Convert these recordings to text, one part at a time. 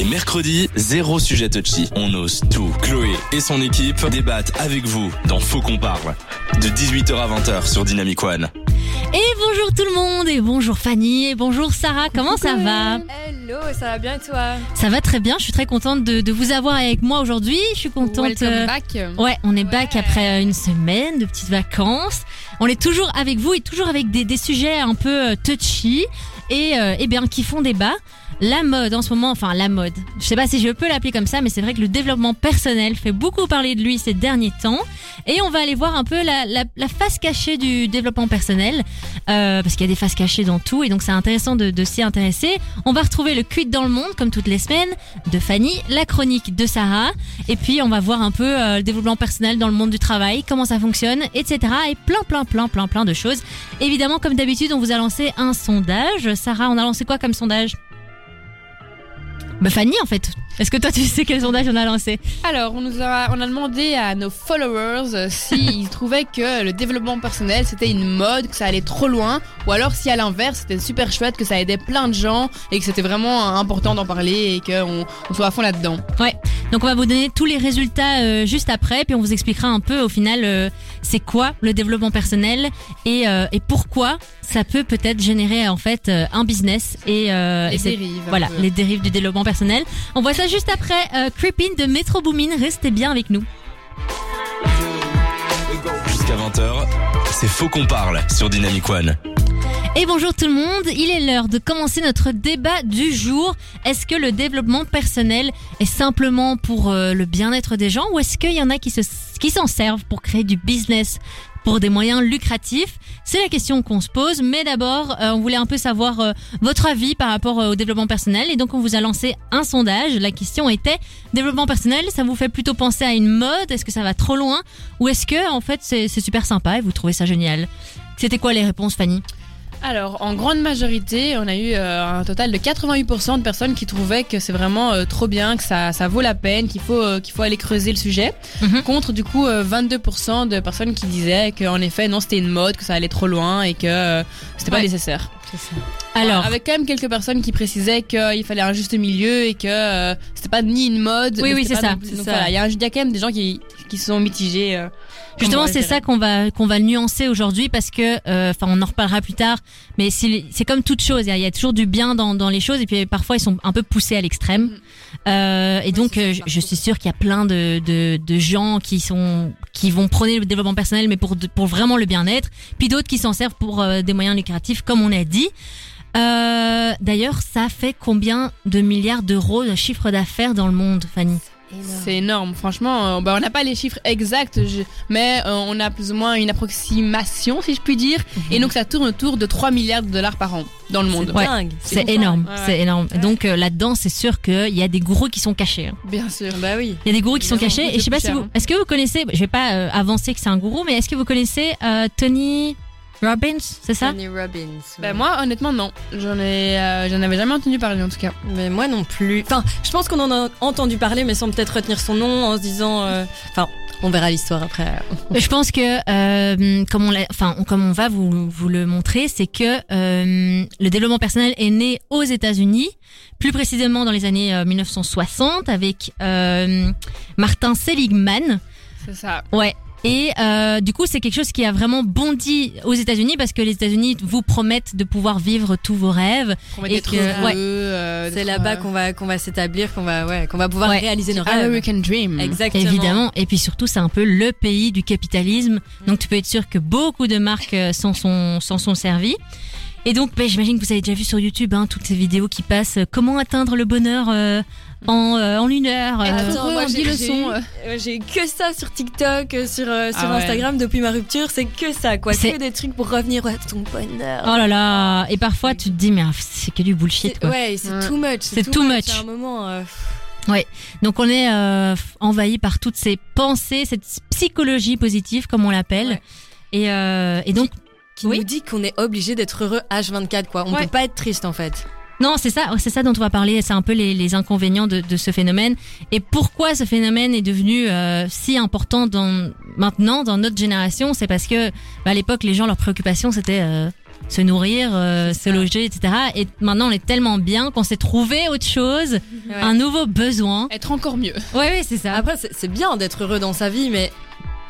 Les mercredis, zéro sujet touchy. On ose tout. Chloé et son équipe débattent avec vous dans Faux qu'on parle. De 18h à 20h sur Dynamic One. Et bonjour tout le monde, et bonjour Fanny, et bonjour Sarah, comment ça va Hello, ça va bien et toi Ça va très bien, je suis très contente de, de vous avoir avec moi aujourd'hui. Je suis contente. Welcome euh, back. Ouais, on est back Ouais. après euh, une semaine de petites vacances. On est toujours avec vous et toujours avec des, des sujets un peu euh, touchy et, euh, eh bien qui font débat. La mode en ce moment, enfin la mode. Je sais pas si je peux l'appeler comme ça, mais c'est vrai que le développement personnel fait beaucoup parler de lui ces derniers temps. Et on va aller voir un peu la, face cachée du développement personnel, euh, parce qu'il y a des faces cachées dans tout, et donc c'est intéressant de, de s'y intéresser. On va retrouver le cuit dans le monde, comme toutes les semaines, de Fanny, la chronique de Sarah, et puis on va voir un peu euh, le développement personnel dans le monde du travail, comment ça fonctionne, etc. Et plein, plein, plein, plein, plein de choses. Évidemment, comme d'habitude, on vous a lancé un sondage. Sarah, on a lancé quoi comme sondage? Bah Fanny en fait. Est-ce que toi tu sais quel sondage on a lancé Alors, on nous a, on a demandé à nos followers euh, s'ils trouvaient que le développement personnel c'était une mode, que ça allait trop loin, ou alors si à l'inverse c'était super chouette, que ça aidait plein de gens et que c'était vraiment important d'en parler et qu'on on soit à fond là-dedans. Ouais. Donc on va vous donner tous les résultats euh, juste après, puis on vous expliquera un peu au final euh, c'est quoi le développement personnel et, euh, et pourquoi ça peut peut-être générer en fait un business et, Les et dérives. Voilà, peu. les dérives du développement personnel. On voit ça juste après euh, Creeping de Metro Boomin. Restez bien avec nous. Jusqu'à 20h, c'est Faux qu'on parle sur Dynamic One. Et bonjour tout le monde, il est l'heure de commencer notre débat du jour. Est-ce que le développement personnel est simplement pour euh, le bien-être des gens ou est-ce qu'il y en a qui se qui s'en servent pour créer du business pour des moyens lucratifs. C'est la question qu'on se pose, mais d'abord, euh, on voulait un peu savoir euh, votre avis par rapport euh, au développement personnel. Et donc on vous a lancé un sondage. La question était développement personnel, ça vous fait plutôt penser à une mode? Est-ce que ça va trop loin? Ou est-ce que en fait c'est super sympa et vous trouvez ça génial? C'était quoi les réponses Fanny? Alors, en grande majorité, on a eu euh, un total de 88% de personnes qui trouvaient que c'est vraiment euh, trop bien, que ça, ça vaut la peine, qu'il faut, euh, qu'il faut aller creuser le sujet. Mhm. Contre, du coup, euh, 22% de personnes qui disaient qu'en effet, non, c'était une mode, que ça allait trop loin et que c'était pas Ouais. nécessaire. Alors, Avec quand même quelques personnes qui précisaient qu'il fallait un juste milieu et que c'était pas ni une mode. Oui, oui, c'est pas ça, c'est donc ça. voilà, il y, a un- il y a quand même des gens qui, qui sont mitigés. euh, Justement, c'est ça qu'on va qu'on va nuancer aujourd'hui parce que, euh, enfin, on en reparlera plus tard. Mais c'est c'est comme toute chose, il y, a- il y a toujours du bien dans, dans les choses et puis parfois ils sont un peu poussés à l'extrême. Mhm. Euh, et donc, euh, je, je suis sûre qu'il y a plein de, de, de gens qui sont qui vont prôner le développement personnel, mais pour pour vraiment le bien-être. Puis d'autres qui s'en servent pour euh, des moyens lucratifs, comme on a dit. Euh, D'ailleurs, ça fait combien de milliards d'euros de chiffre d'affaires dans le monde, Fanny? C'est énorme, franchement. euh, bah, on n'a pas les chiffres exacts, je- mais euh, on a plus ou moins une approximation, si je puis dire. Et donc ça tourne autour de 3 milliards de dollars par an dans le monde. Ouais. dingue. C'est énorme. Ouais, c'est ouais. énorme. Et Donc euh, là-dedans, c'est sûr qu'il y a des gourous qui sont cachés. hein. Bien sûr. Bah oui. Il y a des gourous qui sont cachés. Et je sais pas si vous, est-ce que vous connaissez, je vais pas euh, avancer que c'est un gourou, mais est-ce que vous connaissez euh, Tony Robbins, c'est ça Tony Robbins. Bah, moi, honnêtement, non. J'en ai, euh, j'en avais jamais entendu parler en tout cas. Mais moi non plus. Enfin, je pense qu'on en a entendu parler, mais sans peut-être retenir son nom, en se disant. euh, Enfin, on verra l'histoire après. Je pense que euh, comme on l'a, enfin on- comme on va vous vous le montrer, c'est que euh, le développement personnel est né aux États-Unis, plus précisément dans les années euh, 1960 avec euh, Martin Seligman. C'est ça. Ouais. Et euh, du coup, c'est quelque chose qui a vraiment bondi aux États-Unis parce que les États-Unis vous promettent de pouvoir vivre tous vos rêves. Et que- heureux, ouais. euh, C'est là-bas euh, qu'on va qu'on va s'établir, qu'on va ouais, qu'on va pouvoir Ouais. réaliser nos rêves. American Dream. Exactement. Évidemment. Et puis surtout, c'est un peu le pays du capitalisme. Donc tu peux être sûr que beaucoup de marques euh, s'en sont, s'en sont servies. Et donc, ben, j'imagine que vous avez déjà vu sur YouTube hein, toutes ces vidéos qui passent. euh, comment atteindre le bonheur euh, en, euh, en une heure. Être euh, en dix leçons, j'ai que ça sur TikTok, sur, euh, sur Ah ouais. Instagram depuis ma rupture, c'est que ça quoi, C'est- que des trucs pour revenir à ton bonheur. Oh là là. Et parfois, tu te dis, mais ah, c'est que du bullshit. C'est- Quoi. ouais, c'est Ouais. too much. C'est too much. À un moment, euh, Donc on est euh, envahi par toutes ces pensées, cette psychologie positive, comme on l'appelle. Ouais. Et, euh, et donc, qui Oui. nous dit qu'on est obligé d'être heureux H24 quoi. On Ouais. peut pas être triste en fait. Non, c'est ça, c'est ça dont on va parler. C'est un peu les, les inconvénients de, de ce phénomène et pourquoi ce phénomène est devenu euh, si important dans maintenant dans notre génération? C'est parce que bah, à l'époque, les gens leur préoccupation c'était euh, se nourrir, euh, se ça. loger, etc. Et maintenant, on est tellement bien qu'on s'est trouvé autre chose, un nouveau besoin. Être encore mieux. Ouais, ouais, c'est ça. Après, c'est bien d'être heureux dans sa vie, mais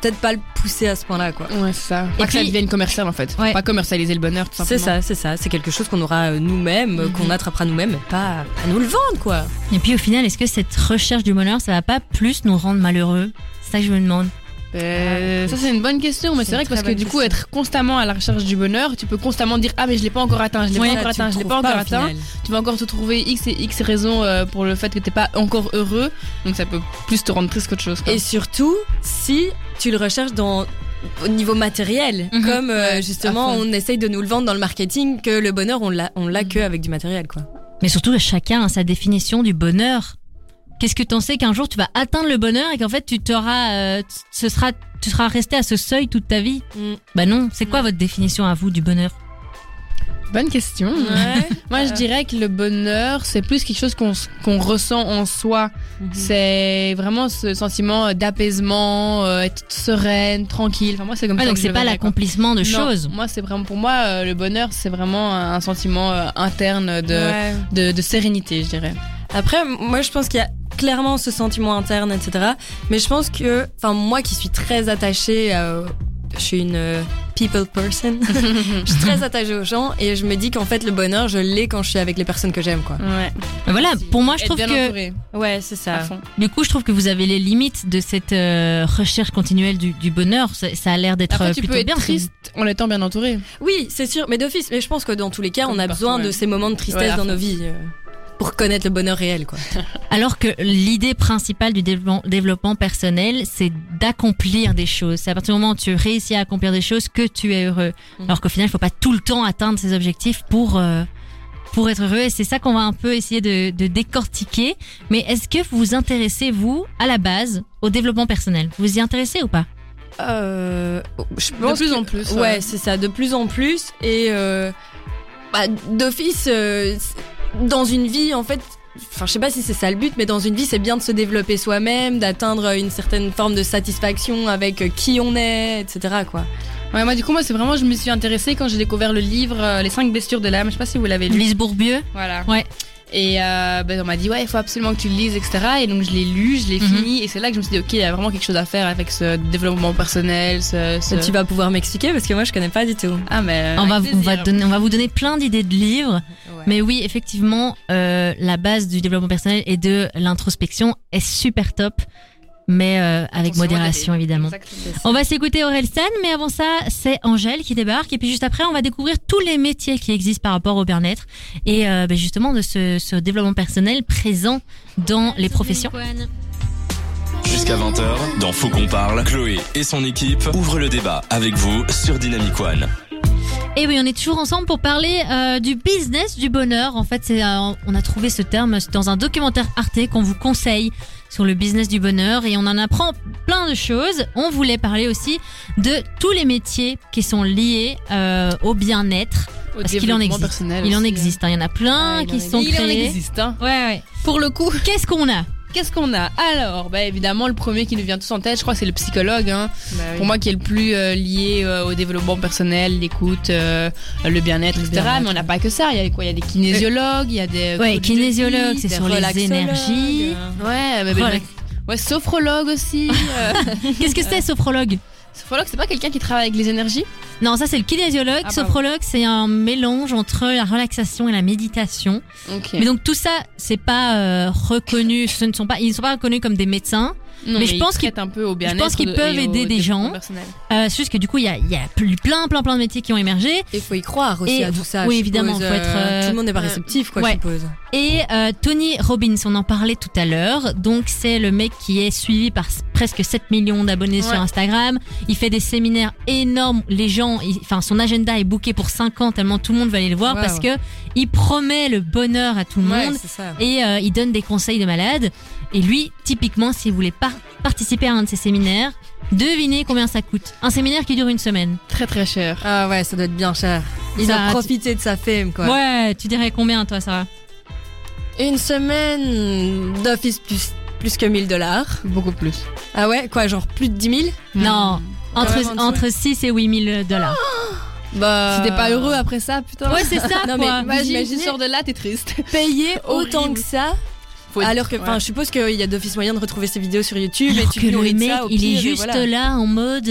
peut-être pas le pousser à ce point-là, quoi. Ouais, c'est ça. Pas Et que ça devienne commercial en fait. Ouais. Pas commercialiser le bonheur, tout C'est simplement. ça, c'est ça. C'est quelque chose qu'on aura euh, nous-mêmes, Mhm. qu'on attrapera nous-mêmes, mais pas à nous le vendre, quoi. Et puis au final, est-ce que cette recherche du bonheur, ça va pas plus nous rendre malheureux? C'est ça que je me demande. Euh, ça c'est une bonne question, mais C'est vrai que parce que du coup être constamment à la recherche du bonheur, tu peux constamment dire ah mais je l'ai pas encore atteint, je l'ai Ouais, pas encore atteint, je l'ai pas encore atteint. final. Tu vas encore te trouver x et x raisons euh, pour le fait que t'es pas encore heureux, donc ça peut plus te rendre triste qu'autre chose. quoi. Et surtout, si tu le recherches dans au niveau matériel, Mhm. comme euh, Ouais, justement on essaye de nous le vendre dans le marketing, que le bonheur on l'a on l'a que avec du matériel, quoi. Mais surtout, chacun a sa définition du bonheur. Qu'est-ce que t'en sais qu'un jour tu vas atteindre le bonheur et qu'en fait tu t'auras, euh, ce sera, tu seras resté à ce seuil toute ta vie Mm. Bah non. C'est quoi votre définition à vous du bonheur? Bonne question. Ouais. Moi je dirais que le bonheur c'est plus quelque chose qu'on ressent en soi. Mhm. C'est vraiment ce sentiment d'apaisement, euh, être sereine, tranquille. Enfin moi c'est comme Ouais, ça donc que je c'est pas l'accomplissement de choses. Moi c'est vraiment pour moi euh, le bonheur c'est vraiment un, un sentiment euh, interne de, Ouais. de de sérénité je dirais. Après, moi, je pense qu'il y a clairement ce sentiment interne, etc. Mais je pense que, enfin, moi qui suis très attachée, à- je suis une euh, people person, je suis très attachée aux gens et je me dis qu'en fait, le bonheur, je l'ai quand je suis avec les personnes que j'aime, quoi. Ouais. Mais voilà, pour moi, je trouve bien que entouré, Ouais, c'est à ça. fond. du coup, je trouve que vous avez les limites de cette euh, recherche continuelle du, du bonheur. Ça, ça a l'air d'être euh, tu plutôt peux être bien. triste en étant bien entouré. Oui, c'est sûr, mais d'office. Mais je pense que dans tous les cas, Comme on a partout, besoin ouais. de ces moments de tristesse Ouais, dans fond. nos vies euh, pour connaître le bonheur réel, quoi. Alors que l'idée principale du développement, développement personnel, c'est d'accomplir des choses. C'est à partir du moment où tu réussis à accomplir des choses que tu es heureux. Mhm. Alors qu'au final, il faut pas tout le temps atteindre ses objectifs pour euh, pour être heureux. Et c'est ça qu'on va un peu essayer de, de décortiquer. Mais est-ce que vous vous intéressez vous à la base au développement personnel? Vous vous y intéressez ou pas? Euh, je De plus que- en plus. Ouais, c'est ça, de plus en plus. Et euh, bah, d'office, euh, dans une vie, en fait, enfin, je sais pas si c'est ça le but, mais dans une vie, c'est bien de se développer soi-même, d'atteindre une certaine forme de satisfaction avec euh, qui on est, etc. Quoi. Ouais, moi du coup moi c'est vraiment je me suis intéressée quand j'ai découvert le livre euh, Les 5 blessures de l'âme. Je sais pas si vous l'avez lu. Lise Bourbieu Voilà. Ouais. Et euh, ben, on m'a dit ouais il faut absolument que tu le lises etc. Et donc je l'ai lu, je l'ai Mhm. fini et c'est là que je me suis dit ok il y a vraiment quelque chose à faire avec ce développement personnel. Ce, ce- Tu vas pouvoir m'expliquer parce que moi, je connais pas du tout. Ah mais on va, on, va donner, on va vous donner plein d'idées de livres. Mais oui, effectivement, euh, la base du développement personnel et de l'introspection est super top, mais euh, avec Attention modération évidemment. Exactement. On va s'écouter Aurel San, mais avant ça, c'est Angèle qui débarque. Et puis juste après, on va découvrir tous les métiers qui existent par rapport au bien-être et euh, ben, justement de ce, ce développement personnel présent dans les professions. Jusqu'à 20h, dans Faut qu'on parle, Chloé et son équipe ouvrent le débat avec vous sur Dynamic One. Et oui, on est toujours ensemble pour parler euh, du business du bonheur. En fait, c'est, euh, on a trouvé ce terme dans un documentaire Arte qu'on vous conseille sur le business du bonheur et on en apprend plein de choses. On voulait parler aussi de tous les métiers qui sont liés euh, au bien-être. Au Parce qu'il en existe. Il en existe, hein. il y en a plein Ouais, il en qui sont Il en créés. existe. Hein. Ouais, ouais. Pour le coup, Qu'est-ce qu'on a? Qu'est-ce qu'on a? Alors, bah évidemment, le premier qui nous vient tous en tête, je crois, c'est le psychologue. Hein. Pour moi, qui est le plus euh, lié euh, au développement personnel, l'écoute, euh, le bien-être, etc. Mais on n'a pas que ça. Il y a quoi? Il y a des kinésiologues, il y a des Ouais, coachs de kinésiologue, vie, c'est sur les énergies. Ouais, mais, Relax. ouais, sophrologue aussi. Qu'est-ce que c'est, sophrologue? Sophrologue, c'est pas quelqu'un qui travaille avec les énergies Non, ça c'est le kinésiologue. Ah, pardon. Sophrologue, c'est un mélange entre la relaxation et la méditation. Ok. Mais donc tout ça, c'est pas euh, reconnu. Ce ne sont pas, ils ne sont pas reconnus comme des médecins. Non, mais je pense qu'ils- traitent un peu au bien-être. pense qu'ils de- peuvent et aider des gens. Euh, c'est juste que du coup, il y a, il y a plus- plein, plein, plein de métiers qui ont émergé. Il faut y croire aussi Et- à tout ça. oui, évidemment, suppose, faut être, euh, tout le monde n'est pas euh, réceptif, quoi, ouais. je suppose. Et euh, Tony Robbins, on en parlait tout à l'heure. Donc c'est le mec qui est suivi par presque 7 millions d'abonnés sur. Instagram. Il fait des séminaires énormes. Les gens, enfin son agenda est booké pour 5 ans tellement tout le monde va aller le voir parce que il promet le bonheur à tout le Ouais, monde. Et euh, il donne des conseils de malade. Et lui, typiquement, si vous voulez par- participer à un de ces séminaires, devinez combien ça coûte. Un séminaire qui dure une semaine. Très très cher. Ah ouais, ça doit être bien cher. Il Ça, a tu- profité de sa fame, quoi. Ouais, tu dirais combien toi, Sarah Une semaine d'office plus, plus que 1000 dollars. Beaucoup plus. Ah ouais, quoi, genre plus de 10 000 Non, entre, entre 6 et 8 000 dollars. Bah. Si t'es pas heureux après ça, putain. Ouais, c'est ça, Non, mais quoi. Moi, Imaginez- j'imagine, tu sors de là, t'es triste. payer autant que ça. Faut Alors que, enfin, ouais. je suppose qu'il y a d'office moyen de retrouver ces vidéos sur YouTube Alors et tu que le nourris de mec, ça au il pire, est juste voilà. là en mode.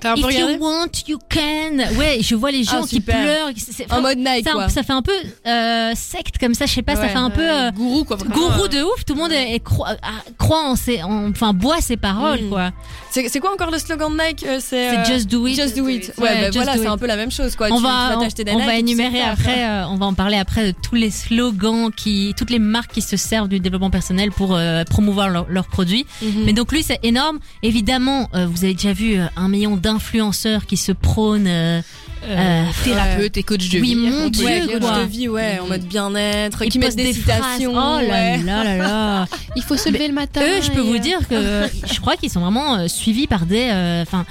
T'as un peu If regardé you want, you can. Ouais, je vois les gens Ah, qui super. pleurent. c'est- c'est- En mode Nike, ça, quoi. ça fait un peu euh, secte comme ça, je sais pas, ça Ouais, fait un peu euh, gourou quoi. vraiment, gourou euh, de ouf. Tout le monde est, est croit, ah, croit en ses, en- enfin boit ses paroles Mm. quoi. C'est c'est quoi encore le slogan de Nike euh, C'est C'est euh, just do it. Just do it. Ouais, Ouais, bah just voilà, do c'est it. un peu la même chose, quoi. on tu, va, tu vas on, t'acheter des on Nike va et tu sais énumérer faire. après, euh, on va en parler après de tous les slogans qui, toutes les marques qui se servent du développement personnel pour euh, promouvoir leur- leurs produits. Mhm. Mais donc lui c'est énorme. Évidemment, euh, vous avez déjà vu euh, un million d'influenceurs qui se prônent. euh, euh, Thérapeute et coach de Oui, vie. mon on peut Dieu, Ouais, dire. coach quoi. de vie, ouais, en mode bien-être, ils qui mettent des, phrases. citations. Oh là ouais. là là là. Il faut se lever le matin. Eux, je peux et, vous euh, dire que je crois qu'ils sont vraiment euh, suivis par des. euh, Enfin,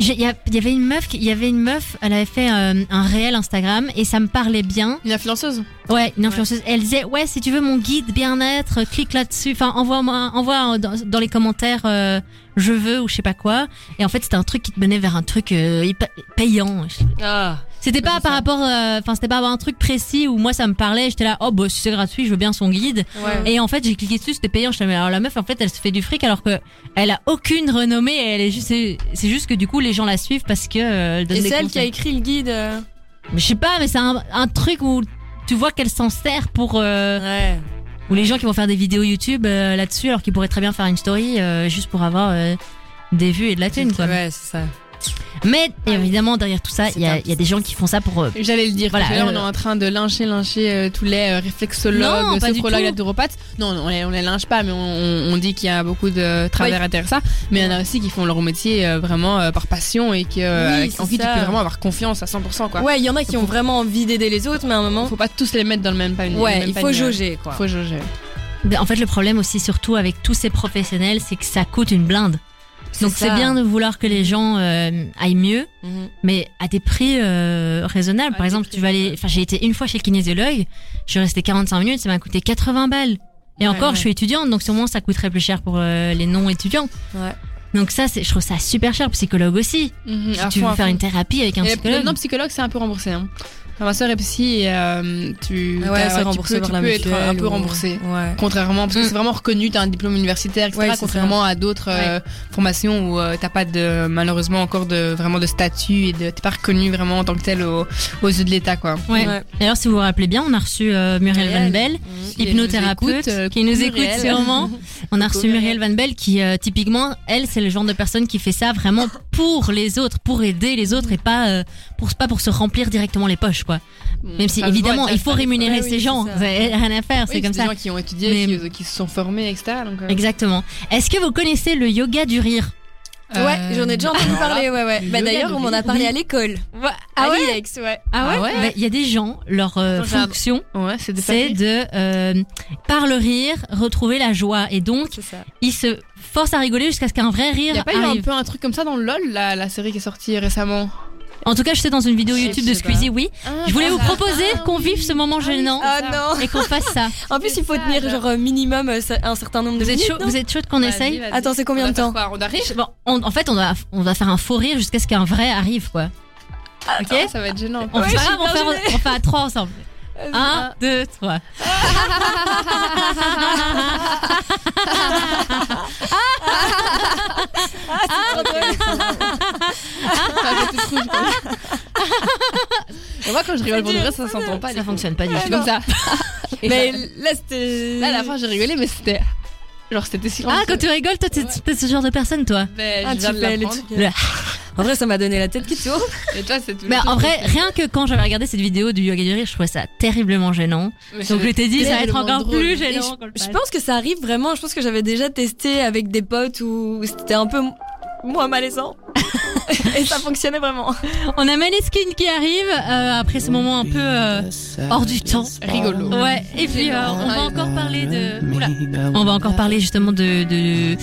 il y, avait une meuf, qui- il y avait une meuf, elle avait fait euh, un réel Instagram et ça me parlait bien. Une influenceuse? Ouais, une influenceuse. Elle disait ouais, si tu veux mon guide bien-être, euh, clique là-dessus. Enfin, envoie-moi, envoie dans, dans les commentaires. euh, je veux ou je sais pas quoi. Et en fait, c'était un truc qui te menait vers un truc euh, payant. Ah. C'était pas c'est par ça. rapport, euh, enfin, c'était pas un truc précis où moi ça me parlait. J'étais là, oh bah si c'est gratuit, je veux bien son guide. Ouais. Et en fait, j'ai cliqué dessus, c'était payant. Je mais alors la meuf, en fait, elle se fait du fric alors que elle a aucune renommée. Et elle est juste, c'est juste que du coup, les gens la suivent parce que euh, elle donne Et des c'est elle qui a écrit le guide. euh, Mais je sais pas, mais c'est un, un truc où tu vois qu'elle s'en sert pour euh, Ouais. Ou les gens qui vont faire des vidéos YouTube euh, là-dessus alors qu'ils pourraient très bien faire une story euh, juste pour avoir euh, des vues et de la thune quoi. Ouais, c'est ça. Mais évidemment derrière tout ça, il y, a- un- il y a des gens qui font ça pour euh, J'allais le dire. Voilà, là, on euh, est en train de lyncher, lyncher euh, tous les euh, Non, réflexologues, pas du sophrologues, tout. naturopathes. Non, non, on les, on les lynche pas, mais on, on- on dit qu'il y a beaucoup de travers à derrière ça. Mais il y en a aussi qui font leur métier euh, vraiment euh, par passion et que, euh, Oui, avec- c'est en qui tu ça. peux vraiment avoir confiance à 100%. Quoi. Ouais, il y en a qui ont vraiment envie d'aider les autres, mais à un moment. Faut pas tous les mettre dans le même panier. le Ouais, même il faut panier. jauger, quoi. Faut jauger. Ben, En fait, le problème aussi, surtout avec tous ces professionnels, c'est que ça coûte une blinde. Donc c'est bien de vouloir que les gens euh, aillent mieux, Mhm. mais à des prix euh, raisonnables. À Par exemple, tu vas aller. Enfin, j'ai été une fois chez le kinésiologue, je suis restée 45 minutes, ça m'a coûté 80 balles. Et encore, ouais. je suis étudiante, donc sûrement ça coûterait plus cher pour euh, les non-étudiants. Ouais. Donc ça, c'est, je trouve ça super cher. Psychologue aussi. Mhm, Si tu fond, veux faire fond. une thérapie avec un Et psychologue. Non, psychologue, c'est un peu remboursé. Hein. Enfin, ma soeur est psy et euh, tu, Ah Ouais, tu peux, par tu la peux être un peu ou- remboursé. Ouais. Contrairement, parce que Mm. c'est vraiment reconnu, t'as un diplôme universitaire, etc. Contrairement à d'autres euh, formations où euh, t'as pas de, malheureusement encore de vraiment de statut et de, t'es pas reconnu vraiment en tant que tel aux, aux yeux de l'État, quoi. Ouais. Ouais. D'ailleurs, si vous vous rappelez bien, on a reçu euh, Muriel. Van Bell. Qui nous hypnothérapeute, écoute, euh, qui nous écoute Muriel. sûrement. On a reçu Muriel Muriel. Van Bell qui, euh, typiquement, elle, c'est le genre de personne qui fait ça vraiment pour les autres, pour aider les autres et pas euh, pour pas pour se remplir directement les poches, quoi. Même si Ça se voit, évidemment, il faut rémunérer ces gens. rien à faire, c'est comme des ça. gens qui ont étudié, Mais- qui, qui se sont formés, etc. Donc, euh, Exactement. Est-ce que vous connaissez le yoga du rire? Ouais, j'en ai déjà entendu parler, ouais, ouais. Bah d'ailleurs, on m'en a parlé oui. à l'école. Ah ouais? Ah ouais? Ah ouais Mais Il y a des gens, leur euh, Attends, fonction, Ouais, c'est de euh, par le rire retrouver la joie et donc ils se forcent à rigoler jusqu'à ce qu'un vrai Il rire y a pas eu un arrive. peu un truc comme ça dans le LOL, la, la série qui est sortie récemment En tout cas, je sais dans une vidéo YouTube de pas. Squeezie, oui. Je voulais vous Ah, proposer ah, qu'on vive ce moment Ah gênant Ah non et qu'on fasse ça. En plus, il faut ça, tenir genre minimum euh, un certain nombre de Vous êtes minutes, chaud, vous êtes chaud qu'on essaye. Attends, c'est combien On de temps quoi On rire Bon, on- en fait, on va, on va faire un faux rire jusqu'à ce qu'un vrai arrive, quoi. Ok Ah, Ça va être gênant. On Ouais, fait on, gênée. on fait à trois ensemble. Un, deux, trois. Ça va être rouge, quoi. Et moi, quand je rigole pour de vrai, ça s'entend pas. Ça fonctionne pas du tout. comme ça. Mais là, c'était. Là, à la fin, j'ai rigolé, mais c'était. Genre, c'était silencieux. Ah, quand tu rigoles, toi, t'es t'es ce genre de personne, toi. Ben, Ah, je tu viens de fais les l'apprendre. trucs. Le- En vrai, ça m'a donné la tête qui tourne. Et toi, c'est tout. Mais en vrai, rien que quand j'avais regardé cette vidéo du yoga du rire, je trouvais ça terriblement gênant. Mais Donc je t'ai dit, ça va être terriblement encore drôle. plus Et gênant. le Je pense que ça arrive vraiment. Je pense que j'avais déjà testé avec des potes où c'était un peu m- moins malaisant. Et ça fonctionnait vraiment. On a Maneskin qui arrive euh, après ce moment un peu euh, hors du temps. Rigolo. Ouais, et puis euh, on va encore parler de. Oula. On va encore parler justement de. de...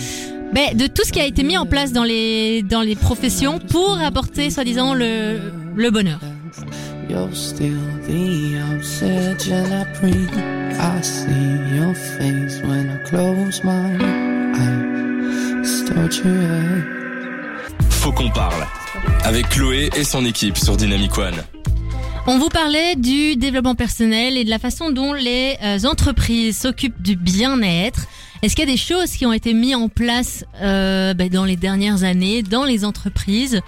ben, de tout ce qui a été mis en place dans les, dans les professions pour apporter, soi-disant, le, le bonheur. You're still the I breathe. I see your face when I close my eyes. Start your head. Faut qu'on parle. Avec Chloé et son équipe sur Dynamic One. On vous parlait du développement personnel et de la façon dont les euh, entreprises s'occupent du bien-être. Est-ce qu'il y a des choses qui ont été mises en place euh, ben, dans les dernières années dans les entreprises?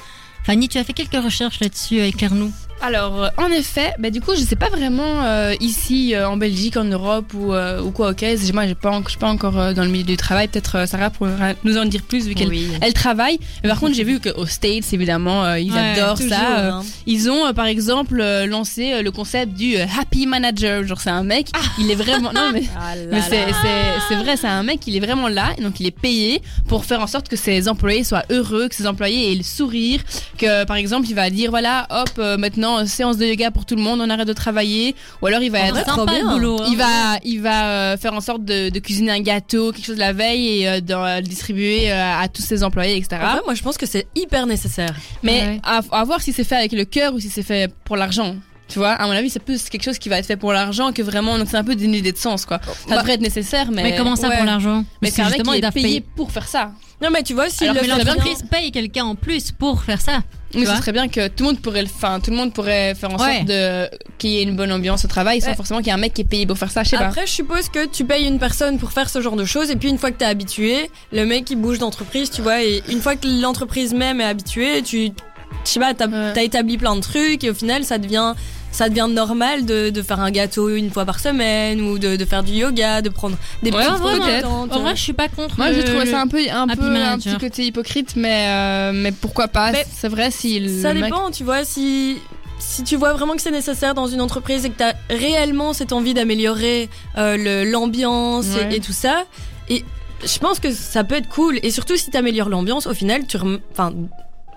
Fanny, tu as fait quelques recherches là-dessus, éclaire-nous. Alors, euh, en effet, bah, du coup, je sais pas vraiment euh, ici euh, en Belgique, en Europe ou, euh, ou quoi, ok. Moi, j'ai pas, en- je suis pas encore euh, dans le milieu du travail. Peut-être euh, Sarah pourra nous en dire plus vu qu'elle Oui. elle travaille. Mais par contre, j'ai vu qu'aux States, évidemment, euh, ils Ouais, adorent Toujours, ça. hein. Ils ont, euh, par exemple, lancé le concept du Happy Manager. Genre, c'est un mec, il est vraiment. Non, mais. Ah Mais c'est, c'est, c'est vrai, c'est un mec, il est vraiment là, et donc il est payé pour faire en sorte que ses employés soient heureux, que ses employés aient le sourire, que par exemple il va dire voilà, hop, euh, maintenant euh, séance de yoga pour tout le monde, on arrête de travailler, ou alors il va être C'est sympa le boulot. hein. il va, il va euh, faire en sorte de, de cuisiner un gâteau, quelque chose la veille et euh, de le distribuer euh, à tous ses employés, etc. Moi, je pense que c'est hyper nécessaire. Mais Ouais. à, à voir si c'est fait avec le cœur ou si c'est fait pour l'argent. Tu vois, à mon avis, c'est plus quelque chose qui va être fait pour l'argent que vraiment. Donc c'est un peu d'une idée de sens, quoi. Ça Bah, devrait être nécessaire, mais. Mais comment ça ouais. pour l'argent Mais c'est justement, ils est payé pour faire ça. Non, mais tu vois, si Alors le bien l'entreprise paye quelqu'un en plus pour faire ça. Mais Tu ce serait bien que tout le monde pourrait le, tout le monde pourrait faire en Ouais. sorte de qu'il y ait une bonne ambiance au travail, sans Ouais. forcément qu'il y ait un mec qui est payé pour faire ça. Je sais pas. Après, je suppose que tu payes une personne pour faire ce genre de choses, et puis une fois que t'es habitué, le mec il bouge d'entreprise, tu vois, et une fois que l'entreprise même est habituée, tu, je sais pas, t'as Ouais. t'as établi plein de trucs, et au final, ça devient, ça devient normal de, de faire un gâteau une fois par semaine, ou de, de faire du yoga, de prendre des Ouais, petites ouais. En vrai, je suis pas contre. Moi, le- je trouve ça un peu, un peu, un petit côté hypocrite, mais euh, mais pourquoi pas? C'est vrai si le Ça mec- dépend, tu vois, si, si tu vois vraiment que c'est nécessaire dans une entreprise et que tu as réellement cette envie d'améliorer euh, l'ambiance et- Ouais. et, tout ça, et je pense que ça peut être cool. Et surtout si tu améliores l'ambiance, au final, tu rem- enfin,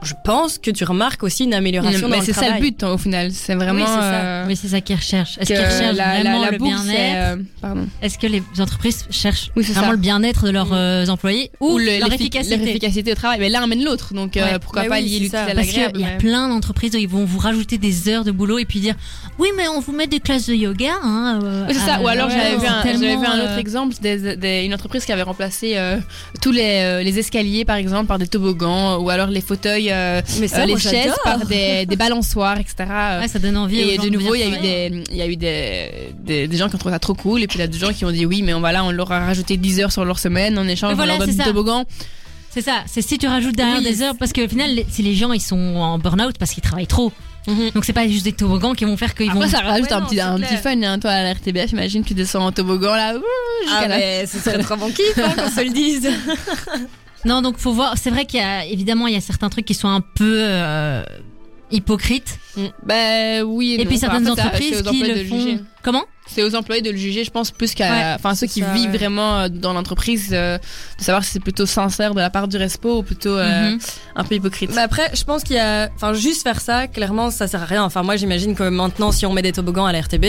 je pense que tu remarques aussi une amélioration Mais dans c'est le ça le travail. but hein, au final. C'est vraiment. Oui, c'est ça. euh, Oui, c'est ça qu'ils recherchent. Est-ce que qu'ils recherchent la, vraiment la le c'est, bien-être euh, pardon. Est-ce que les entreprises cherchent Oui, c'est vraiment ça. le bien-être de leurs euh, employés ou, le- leur efficacité leur efficacité au travail. Mais l'un amène l'autre, donc euh, Ouais. pourquoi Mais pas oui, lier c'est l'utile à Parce qu'il y a plein d'entreprises où ils vont vous rajouter des heures de boulot et puis dire oui mais on vous met des classes de yoga. Hein, euh, Oui, c'est ça. Ou alors j'avais vu, c'est un, autre exemple une entreprise qui avait remplacé tous les escaliers par exemple par des toboggans ou alors les fauteuils, euh, Mais ça, euh, les chaises par des, des balançoires, etc. Ouais, ça donne envie. aux Et gens de nouveau, il y a eu des, il y a eu des, des, des gens qui ont trouvé ça trop cool, et puis il y a des gens qui ont dit oui, mais on va là, on leur a rajouté 10 heures sur leur semaine en échange, voilà, ça. toboggan. C'est ça. C'est si tu rajoutes derrière Oui, des heures parce qu'au final, si les gens ils sont en burn-out parce qu'ils travaillent trop. Mhm. Donc c'est pas juste des toboggans qui vont faire qu'ils vont. Ça rajoute Ouais, un non, petit, un fun, hein, toi, à la RTBF, imagine, tu descends en toboggan là, ouh, Ah, mais ce serait trop bon kiff, hein, qu'on se le dise. Non, donc faut voir. C'est vrai qu'il y a évidemment il y a certains trucs qui sont un peu euh, hypocrites. Ben oui. Et, non. puis certaines entreprises c'est aux qui employés le de font. juger. Comment? C'est aux employés de le juger, je pense, plus qu'à, Ouais, enfin, ceux qui ça, vivent ouais. vraiment euh, dans l'entreprise, euh, de savoir si c'est plutôt sincère de la part du respo ou plutôt euh, Mhm. un peu hypocrite. Mais après, je pense qu'il y a, enfin, juste faire ça, clairement, ça sert à rien. Enfin, moi, j'imagine que maintenant, si on met des toboggans à la RTB,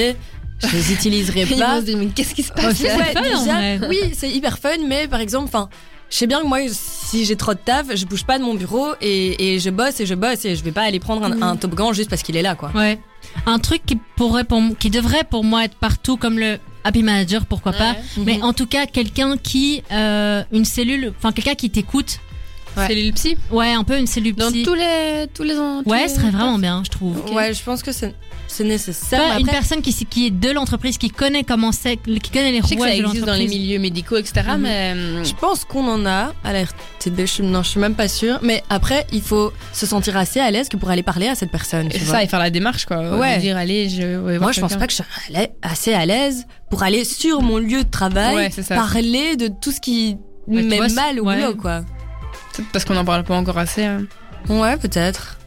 je les utiliserai Ils pas. vont se dire, mais qu'est-ce qui se Ouais, passe Ouais, fun, déjà, oui, c'est hyper fun, mais par exemple, enfin, je sais bien que moi, si j'ai trop de taf, je bouge pas de mon bureau et, et je bosse et je bosse et je vais pas aller prendre un, Mhm. un toboggan juste parce qu'il est là, quoi. Ouais. Un truc qui pourrait pour qui devrait pour moi être partout comme le Happy Manager, pourquoi pas. Mais Mhm. en tout cas, quelqu'un qui euh, une cellule, enfin quelqu'un qui t'écoute. C'est le psy. Ouais, un peu une cellule Dans psy. tous les, tous les, tous Ouais, ce serait vraiment bien, je trouve. Ouais, je pense que c'est c'est nécessaire. Mais une après- personne qui, qui est de l'entreprise, qui connaît comment c'est, qui connaît les Je sais que ça rouages de existe dans les milieux médicaux, etc. Mhm. Mais hum, Je pense qu'on en a à la RTB, je, non, je suis même pas sûre. Mais après, il faut se sentir assez à l'aise que pour aller parler à cette personne. tu vois. ça, et faire la démarche, quoi. Ouais. De dire, allez, je vais voir Moi, je pense pas que je suis assez à l'aise pour aller sur mon lieu de travail, Ouais, parler de tout ce qui Ouais, me tu met vois, mal au ouais. boulot, quoi. Peut-être parce qu'on en parle pas encore assez. hein. Ouais, peut-être.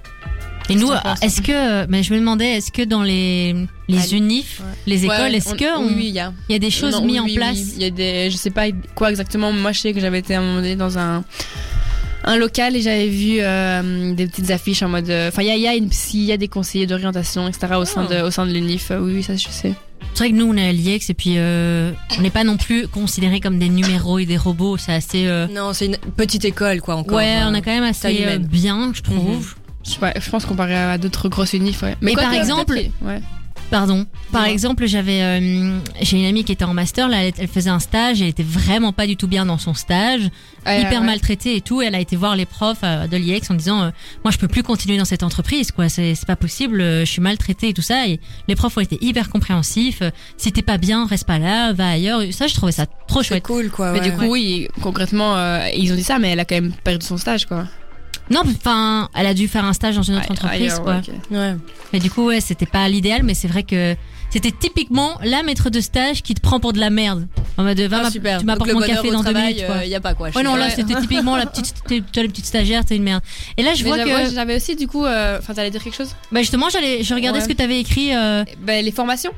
Et nous, est-ce que, mais je me demandais, est-ce que dans les, les unifs, Ouais. les écoles, Ouais, est-ce que on- oui, oui, il y a. il y a des choses Non, mises oui, en oui, place oui. Il y a des, je sais pas quoi exactement. Moi, je sais que j'avais été à un moment donné dans un un local et j'avais vu euh, des petites affiches en mode. euh, Enfin, il y a, y a une psy, il y a des conseillers d'orientation, etc. au sein Ah. de au sein de l'UNIF. Euh, Oui, oui, ça je sais. C'est vrai que nous, on est à l'IEX et puis euh, on n'est pas non plus considérés comme des numéros et des robots. C'est assez. euh, Non, c'est une petite école, quoi, encore. ouais, on Euh, a quand même assez euh, bien, je trouve. Je, sais pas, je pense comparé à d'autres grosses unifs, ouais. Mais par exemple- ouais. Pardon. Par exemple, j'avais, euh, j'ai une amie qui était en master, là, elle, elle faisait un stage, elle était vraiment pas du tout bien dans son stage, Ouais, hyper ouais. maltraitée et tout. Elle a été voir les profs euh, de l'IEX en disant, euh, moi, je peux plus continuer dans cette entreprise, quoi. C'est, pas possible. euh, Je suis maltraitée et tout ça. Et les profs ont été hyper compréhensifs. Si t'es pas bien, reste pas là, va ailleurs. Ça, je trouvais ça trop chouette. cool, quoi. Mais du coup, oui, concrètement, ils ont dit ça, mais elle a quand même perdu son stage, quoi. Non, enfin, elle a dû faire un stage dans une autre entreprise, quoi. ouais, ok. Ouais. Mais du coup, ouais, c'était pas l'idéal, mais c'est vrai que c'était typiquement la maître de stage qui te prend pour de la merde. En mode, va Ah, super. tu m'apportes mon café dans deux travail, minutes, quoi. euh, y a pas quoi. Ouais, non, là, c'était typiquement la petite, toi, la petite stagiaire, t'es une merde. Et là, je Mais vois que, ouais, j'avais aussi, du coup, euh, enfin, t'allais dire quelque chose? Bah, justement, j'allais, je regardais Ouais. ce que t'avais écrit, euh, Ben, les formations.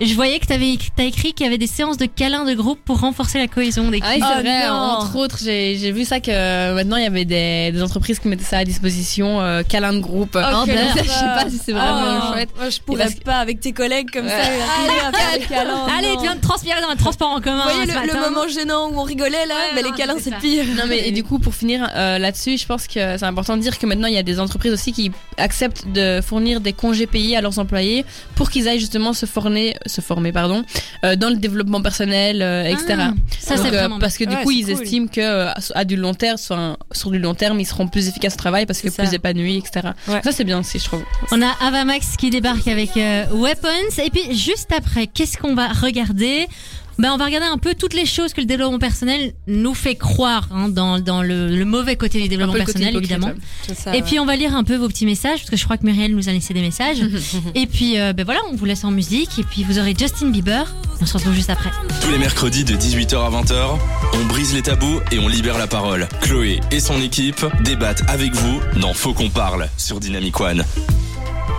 Je voyais que t'avais, écrit- t'as écrit qu'il y avait des séances de câlins de groupe pour renforcer la cohésion d'équipe. Ah oui, c'est Oh vrai. non. Entre autres, j'ai j'ai vu ça que euh, maintenant il y avait des, des entreprises qui mettaient ça à disposition, euh, câlin de groupe. Oh, je ben. sais pas si c'est vraiment Oh, chouette. Moi, je pourrais que- pas avec tes collègues comme Ouais. ça. Allez, à faire des câlins. Allez, non. tu viens de transpirer dans un transport en commun. Vous voyez ce le, moment gênant où on rigolait là Ouais, Mais non, les câlins, c'est pire. Non mais et du coup pour finir euh, là-dessus, je pense que c'est important de dire que maintenant il y a des entreprises aussi qui acceptent de fournir des congés payés à leurs employés pour qu'ils aillent justement se former, se former pardon, euh, dans le développement personnel, euh, etc. Ah, ça, Donc, c'est euh, vraiment parce que du Ouais, coup ils cool. estiment que à du long terme, sur du long terme, ils seront plus efficaces au travail parce que plus épanouis, etc. Ouais. Ça c'est bien aussi je trouve. On a Avamax qui débarque avec Weapons. Et puis, juste après, qu'est-ce qu'on va regarder? Ben, on va regarder un peu toutes les choses que le développement personnel nous fait croire hein, dans, dans le, le mauvais côté du développement personnel, évidemment. ouais. C'est ça, Et ouais. puis on va lire un peu vos petits messages parce que je crois que Muriel nous a laissé des messages. et puis euh, ben voilà, on vous laisse en musique et puis vous aurez Justin Bieber. On se retrouve juste après. Tous les mercredis de 18h à 20h, on brise les tabous et on libère la parole. Chloé et son équipe débattent avec vous dans Faut qu'on parle sur Dynamic One.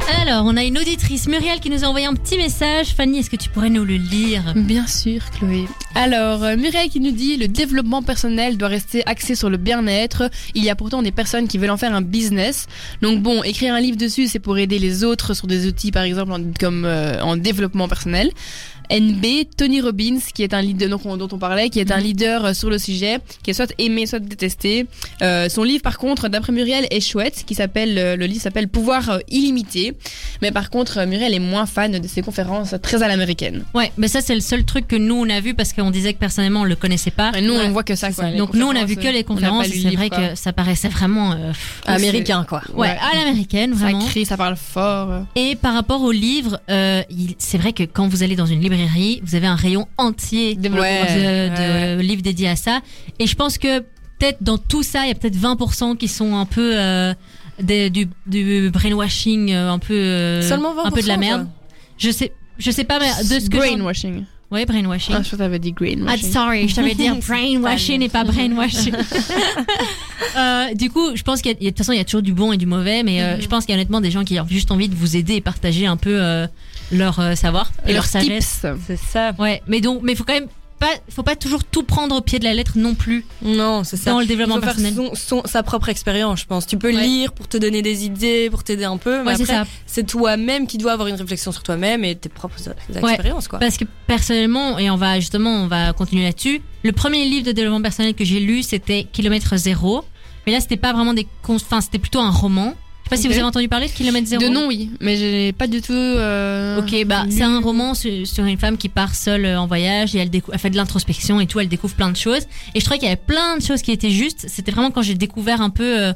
Alors, on a une auditrice Muriel qui nous a envoyé un petit message. Fanny, est-ce que tu pourrais nous le lire? Bien sûr, Chloé. Alors, euh, Muriel qui nous dit le développement personnel doit rester axé sur le bien-être. Il y a pourtant des personnes qui veulent en faire un business. Donc bon, écrire un livre dessus, c'est pour aider les autres sur des outils, par exemple, comme euh, en développement personnel. NB, Tony Robbins, qui est un leader dont on parlait, qui est un leader euh, sur le sujet, qui est soit aimé, soit détesté. Euh, son livre, par contre, d'après Muriel, est chouette, qui s'appelle, euh, le livre s'appelle Pouvoir illimité. Mais par contre, Muriel est moins fan de ses conférences très à l'américaine. Ouais, mais ça c'est le seul truc que nous on a vu parce qu'on disait que personnellement on le connaissait pas. Et nous, Ouais. on voit que ça, quoi. Donc nous on a vu que les conférences c'est vrai quoi. que ça paraissait vraiment euh, pff, Américain, quoi. ouais, Ouais. à l'américaine Ça vraiment. crie, ça parle fort. Et par rapport au livre, euh, c'est vrai que quand vous allez dans une librairie, vous avez un rayon entier de, Développement de livres dédiés à ça. Et je pense que peut-être dans tout ça, il y a peut-être 20% qui sont un peu euh, des- du, du brainwashing, euh, un peu euh, Seulement 20%. un peu de la merde. Je sais, je sais pas, mais de ce que Brainwashing. ouais, brainwashing. Ah, je t'avais dit Ah, brainwashing. sorry, je t'avais dit brainwashing et pas brainwashing. euh, du coup, je pense qu'il y a, de toute façon, il y a toujours du bon et du mauvais, mais euh, je pense qu'il y a honnêtement des gens qui ont juste envie de vous aider et partager un peu euh, leur euh, savoir et leur sagesse. C'est ça. Ouais, mais donc, mais faut quand même pas, faut pas toujours tout prendre au pied de la lettre non plus Non, c'est ça. dans le développement faut faire personnel. son, son- sa propre expérience, je pense. Tu peux Ouais. lire pour te donner des idées, pour t'aider un peu, mais Ouais, c'est après, ça. c'est toi-même qui dois avoir une réflexion sur toi-même et tes propres expériences, quoi. Parce que personnellement, et on va justement, on va continuer là-dessus. Le premier livre de développement personnel que j'ai lu, c'était Kilomètre zéro. Mais là, c'était pas vraiment des, cons- enfin, c'était plutôt un roman. Je sais pas si vous avez entendu parler de Kilomètre zéro. De nom, oui, mais j'ai pas du tout. euh, Ok, bah c'est un roman sur, sur une femme qui part seule euh, en voyage et elle, elle fait de l'introspection et tout, elle découvre plein de choses. Et je trouvais qu'il y avait plein de choses qui étaient justes. C'était vraiment quand j'ai découvert un peu euh,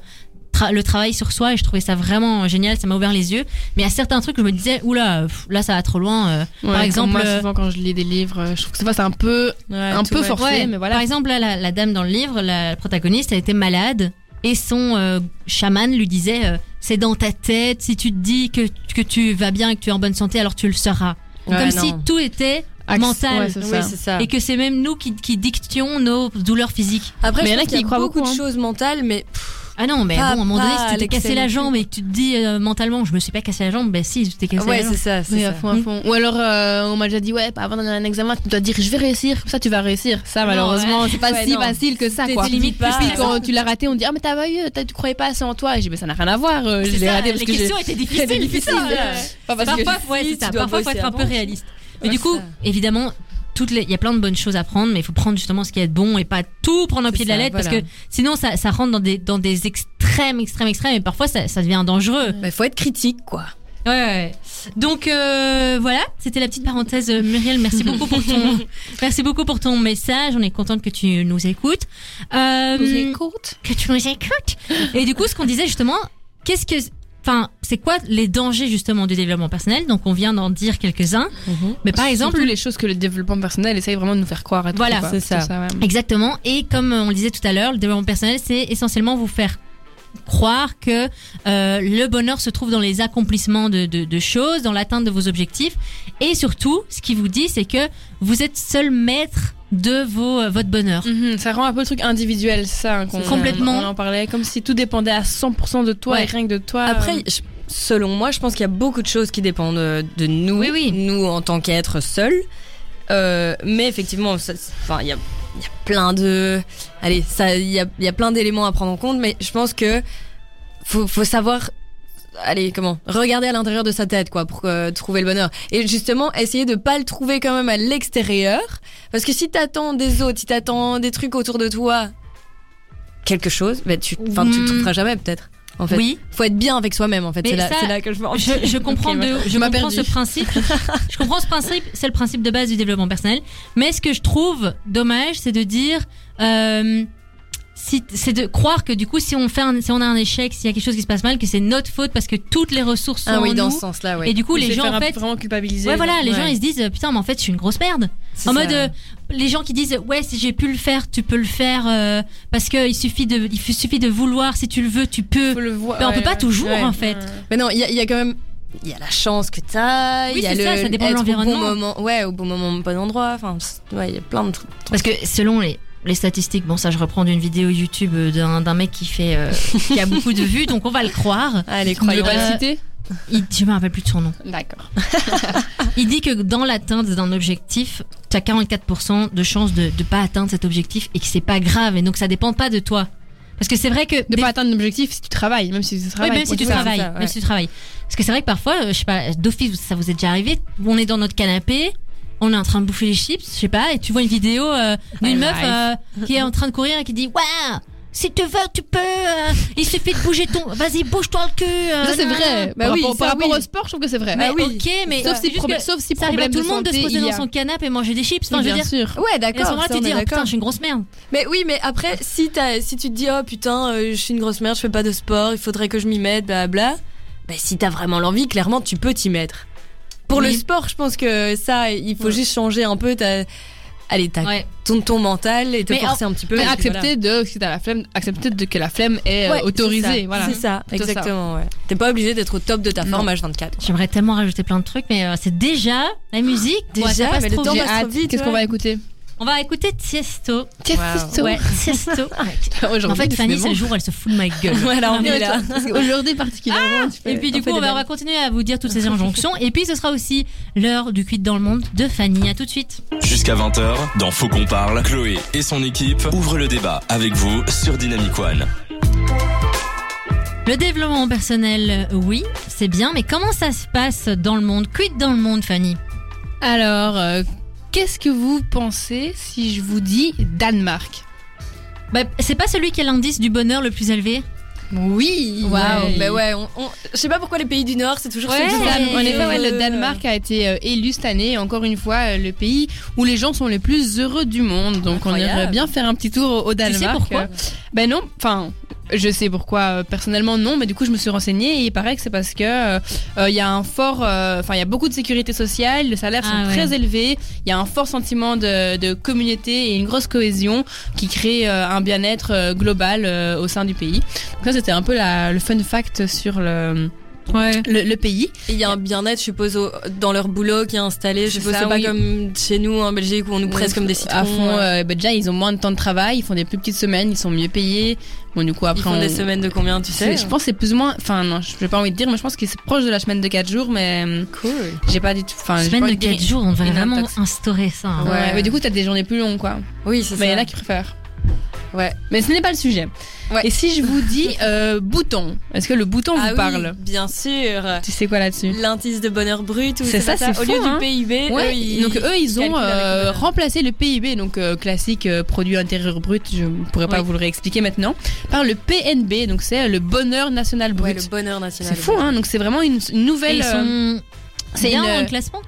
tra- le travail sur soi et je trouvais ça vraiment génial, ça m'a ouvert les yeux. Mais il y a certains trucs je me disais, oula, pff, là ça va trop loin. euh. Ouais, par exemple, moi, euh, souvent quand je lis des livres, euh, je trouve que c'est un peu, Ouais, un peu forcé, Ouais, mais voilà. Par exemple, là, la, la dame dans le livre, la protagoniste, elle était malade et son euh, chaman lui disait euh, c'est dans ta tête, si tu te dis que, que tu vas bien et que tu es en bonne santé, alors tu le seras. Ouais, Comme non. si tout était Axe- mental. ouais, Oui, ça. et que c'est même nous qui, qui dictions nos douleurs physiques. Après, Mais je il y en a pense qui qu'il y y a croient beaucoup, beaucoup, de hein. choses mentales, mais Ah non, mais Pas- bon, à un moment donné, pas si tu t'es cassé la jambe et que tu te dis euh, mentalement, je me suis pas cassé la jambe, ben si, tu t'es cassé ouais, la jambe. c'est ça, c'est Oui, à ça. fond, à fond. Ou alors, euh, on m'a déjà dit, ouais, avant d'aller à un examen, tu dois dire, je vais réussir, comme ça tu vas réussir. Ça, malheureusement, ouais. c'est pas Ouais, si non. facile que ça, quoi. limite Puis plus quand tu l'as raté, on dit, ah, mais t'as pas eu, tu croyais pas assez en toi. Et j'ai dit, mais ça n'a rien à voir, euh, je l'ai les que questions étaient difficiles. C'était difficile. c'est ça, ouais. Pas parce que Parfois, ouais, faut être un peu avant. réaliste. Mais Ouais, du coup, évidemment, toutes les, il y a plein de bonnes choses à prendre, mais il faut prendre justement ce qui est bon et pas tout prendre au pied de la lettre parce que sinon ça, ça rentre dans des, dans des extrêmes, extrêmes, extrêmes et parfois ça, ça devient dangereux. Mais faut être critique, quoi. Ouais, ouais. Donc euh, voilà, c'était la petite parenthèse. euh, Muriel, merci beaucoup pour ton, merci beaucoup pour ton message. On est contente que tu nous écoutes. Euh, que tu nous écoutes. Et du coup, ce qu'on disait justement, qu'est-ce que, enfin, c'est quoi les dangers justement du développement personnel? Donc, on vient d'en dire quelques-uns. Mais par exemple, les choses que le développement personnel essaye vraiment de nous faire croire. Voilà, c'est ça. ouais. Exactement. Et comme on le disait tout à l'heure, le développement personnel, c'est essentiellement vous faire croire que euh, le bonheur se trouve dans les accomplissements de, de, de choses, dans l'atteinte de vos objectifs. Et surtout, ce qui vous dit, c'est que vous êtes seul maître de vos, euh, votre bonheur. Mhm, ça rend un peu le truc individuel, ça. hein, qu'on- Complètement. On en parlait comme si tout dépendait à 100% de toi Ouais. et rien que de toi. Après, je- selon moi, je pense qu'il y a beaucoup de choses qui dépendent de, de nous, Oui, oui. nous en tant qu'êtres seuls. Euh, mais effectivement, ça- c'est- enfin, il y a, y a plein de, allez, ça, il y a, il y a plein d'éléments à prendre en compte. Mais je pense que faut, faut savoir, allez, comment, regarder à l'intérieur de sa tête, quoi, pour euh, trouver le bonheur. Et justement, essayer de pas le trouver quand même à l'extérieur, parce que si t'attends des autres, si t'attends des trucs autour de toi, quelque chose, ben tu, enfin, tu le Mm. trouveras jamais peut-être. En fait, Oui. faut être bien avec soi-même en fait. C'est là, que je Je, je comprends, de, je comprends ce principe. je comprends ce principe. C'est le principe de base du développement personnel. Mais ce que je trouve dommage, c'est de dire, euh, si, c'est de croire que du coup, si on fait, un, si on a un échec, s'il y a quelque chose qui se passe mal, que c'est notre faute parce que toutes les ressources sont Ah oui, en dans nous. ce sens-là, oui. Et du coup, Il les gens faire en un- fait, vraiment culpabiliser. ouais, voilà, les Ouais. gens ils se disent, putain, mais en fait, je suis une grosse merde. En ça. mode, euh, les gens qui disent, ouais, si j'ai pu le faire, tu peux le faire euh, parce que il suffit de, il suffit de vouloir. Si tu le veux, tu peux. Faut le voir. Mais on peut pas toujours, ouais. en fait. Mais non, il y a, il y a quand même. Il y a la chance que t'as, il Oui, y a le ça, ça dépend de bon l'environnement. moment, ouais, au bon moment, au bon endroit. Enfin, ouais, il y a plein de trucs. Parce que selon les, les statistiques, bon ça je reprends d'une vidéo YouTube euh, d'un mec qui fait euh, qui a beaucoup de vues, donc on va le croire. Allez, Tu ne veux croyons. pas le citer Il, je me rappelle plus de son nom. D'accord. Il dit que dans l'atteinte d'un objectif, tu as 44% de chances de ne pas atteindre cet objectif et que c'est pas grave et donc ça dépend pas de toi. Parce que c'est vrai que De des- pas atteindre l'objectif si tu travailles, même si tu Oui, travailles. même si tu travailles, c'est ça, ouais. même si tu travailles. Parce que c'est vrai que parfois, euh, je sais pas, d'office, ça vous est déjà arrivé, on est dans notre canapé, on est en train de bouffer les chips, je sais pas, et tu vois une vidéo euh, d'une meuf euh, qui est en train de courir et qui dit, ouais, si tu veux, tu peux, euh, il suffit de bouger ton, vas-y, bouge-toi le cul. euh, Ça c'est vrai. Par Bah oui, rapport, par rapport oui. au sport, je trouve que c'est vrai. Mais Bah oui. ok, mais Sauf si, juste problème- que sauf si ça arrive à tout de le monde de se poser dans a. son canapé et manger des chips. Enfin, je veux bien dire, sûr. Ouais, et à ce d'accord. moment-là, tu te dis, oh, putain, d'accord. je suis une grosse merde. Mais oui, mais après, si, t'as- si tu te dis, oh putain, euh, je suis une grosse merde, je fais pas de sport, il faudrait que je m'y mette, blabla. Bah, si t'as vraiment l'envie, clairement, tu peux t'y mettre. Pour Oui. le sport, je pense que ça, il faut juste changer un peu ta, allez, ta, Ouais. ton, ton mental et te Mais forcer un petit peu. Mais accepter de, si t'as la flemme, accepter de que la flemme est euh, Ouais, autorisée. c'est ça, Voilà. C'est ça, Plutôt ça. exactement, ouais. T'es pas obligé d'être au top de ta Non. forme H24. J'aimerais tellement rajouter plein de trucs, mais euh, c'est déjà la musique. Déjà, Ouais, ça passe mais le temps passe trop vite, Qu'est-ce qu'on va écouter? On va écouter Tiesto. Tiesto. Ouais, Tiesto. En Aujourd'hui, fait, Fanny, c'est le jour où elle se fout de ma gueule. Voilà, on est là. Parce qu'aujourd'hui particulièrement. tu fais- Et puis du coup, on des va, on va blagues. continuer à vous dire toutes ces injonctions. Et puis ce sera aussi l'heure du Quid dans le monde de Fanny. À tout de suite. Jusqu'à 20h, dans Faut qu'on parle, Chloé et son équipe ouvrent le débat avec vous sur Dynamic One. Le développement personnel, oui, c'est bien, mais comment ça se passe dans le monde Quid dans le monde, Fanny? Alors, euh, qu'est-ce que vous pensez si je vous dis Danemark? Bah, C'est pas celui qui a l'indice du bonheur le plus élevé? Oui. Waouh, mais ouais, on, on- je sais pas pourquoi les pays du Nord, c'est toujours Ouais. En effet, ouais, Euh, le Danemark a été euh, élu cette année, encore une fois, euh, le pays où les gens sont les plus heureux du monde. Donc, on irait bien faire un petit tour au, au Danemark. sais pourquoi? Euh, Ben non, enfin. Je sais pourquoi euh, personnellement non, mais du coup je me suis renseignée et il paraît que c'est parce que euh, euh, il y a un fort, euh, enfin il y a beaucoup de sécurité sociale, les salaires Ah sont ouais. très élevés, il y a un fort sentiment de, de communauté et une grosse cohésion qui crée euh, un bien-être global euh, au sein du pays. Donc ça c'était un peu la, le fun fact sur le, Ouais. le, le pays. Et il y a un bien-être, je suppose, au- dans leur boulot qui est installé. Je suppose ça, c'est pas oui. comme chez nous en Belgique où on nous presse comme des citrons. À fond, ouais. euh, bah, déjà ils ont moins de temps de travail, ils font des plus petites semaines, ils sont mieux payés. Bon du coup après Ils font on- des semaines de combien, tu sais Je pense que c'est plus ou moins, enfin non, je n'ai pas envie de dire, mais je pense que c'est proche de la semaine de 4 jours, mais euh, Cool. j'ai pas du tout. Enfin, j'ai Semaine pas de envie dire 4 jours, on devrait une vraiment instaurer ça. hein. Ouais, Ouais. mais du coup t'as des journées plus longues quoi. Oui, c'est Mais il y en ça. a qui préfèrent. Ouais. Mais ce n'est pas le sujet. Ouais. Et si je vous dis euh, bouton, est-ce que le bouton Ah vous oui, parle Bien sûr. Tu sais quoi là-dessus L'indice de bonheur brut ou C'est ça, pas c'est Au lieu fou, hein. du PIB, Ouais, eux, ils donc eux ils ont euh, remplacé le PIB, donc euh, classique euh, produit intérieur brut, je ne pourrais pas vous le réexpliquer maintenant, par le PNB, donc c'est le bonheur national Ouais, brut. le bonheur national. c'est fou, hein donc c'est vraiment une, une nouvelle euh, c'est bien dans euh, classement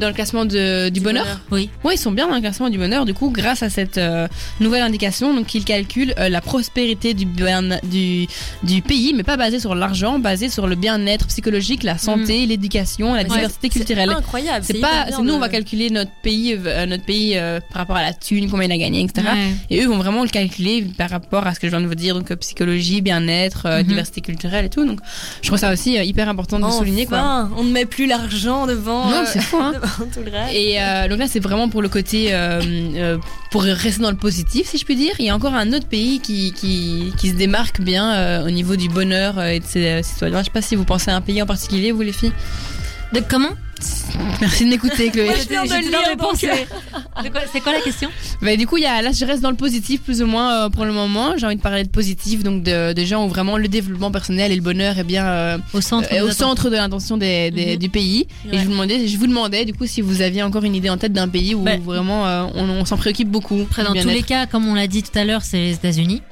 dans le classement de, du, bonheur. Oui. Oui, ils sont bien dans le classement du bonheur. Du coup, grâce à cette euh, nouvelle indication, donc ils calculent euh, la prospérité du, bien- du du pays, mais pas basé sur l'argent, basé sur le bien-être psychologique, la santé, l'éducation, la Mais diversité culturelle. C'est incroyable. C'est pas, nous de- on va calculer notre pays, euh, notre pays euh, par rapport à la thune, combien il a gagné, etc. Ouais. Et eux vont vraiment le calculer par rapport à ce que je viens de vous dire, donc euh, psychologie, bien-être, euh, Mhm. diversité culturelle et tout. Donc, je trouve ça aussi euh, hyper important de le souligner, quoi. Enfin, On ne met plus l'argent devant, Non, c'est fou, hein. devant tout le reste. Et euh, donc là, c'est vraiment pour le côté, euh, euh, pour rester dans le positif, si je puis dire. Il y a encore un autre pays qui, qui, qui se démarque bien euh, au niveau du bonheur euh, et de ses euh, citoyens. Je sais pas si vous pensez à un pays en particulier, vous les filles. De comment? Merci de m'écouter, Chloé. Moi, je viens de le lire, donc, euh, quoi- C'est quoi la question? Bah, du coup, il y a, là, je reste dans le positif plus ou moins euh, pour le moment. J'ai envie de parler de positif, donc de, de gens où vraiment le développement personnel et le bonheur est bien euh, Au centre. euh, de au l'attention. centre de l'intention des, des- Mhm. du pays. Et je vous demandais, je vous demandais du coup si vous aviez encore une idée en tête d'un pays où Bah. vraiment on, on s'en préoccupe beaucoup. Après, dans tous les cas, comme on l'a dit tout à l'heure, c'est les États-Unis.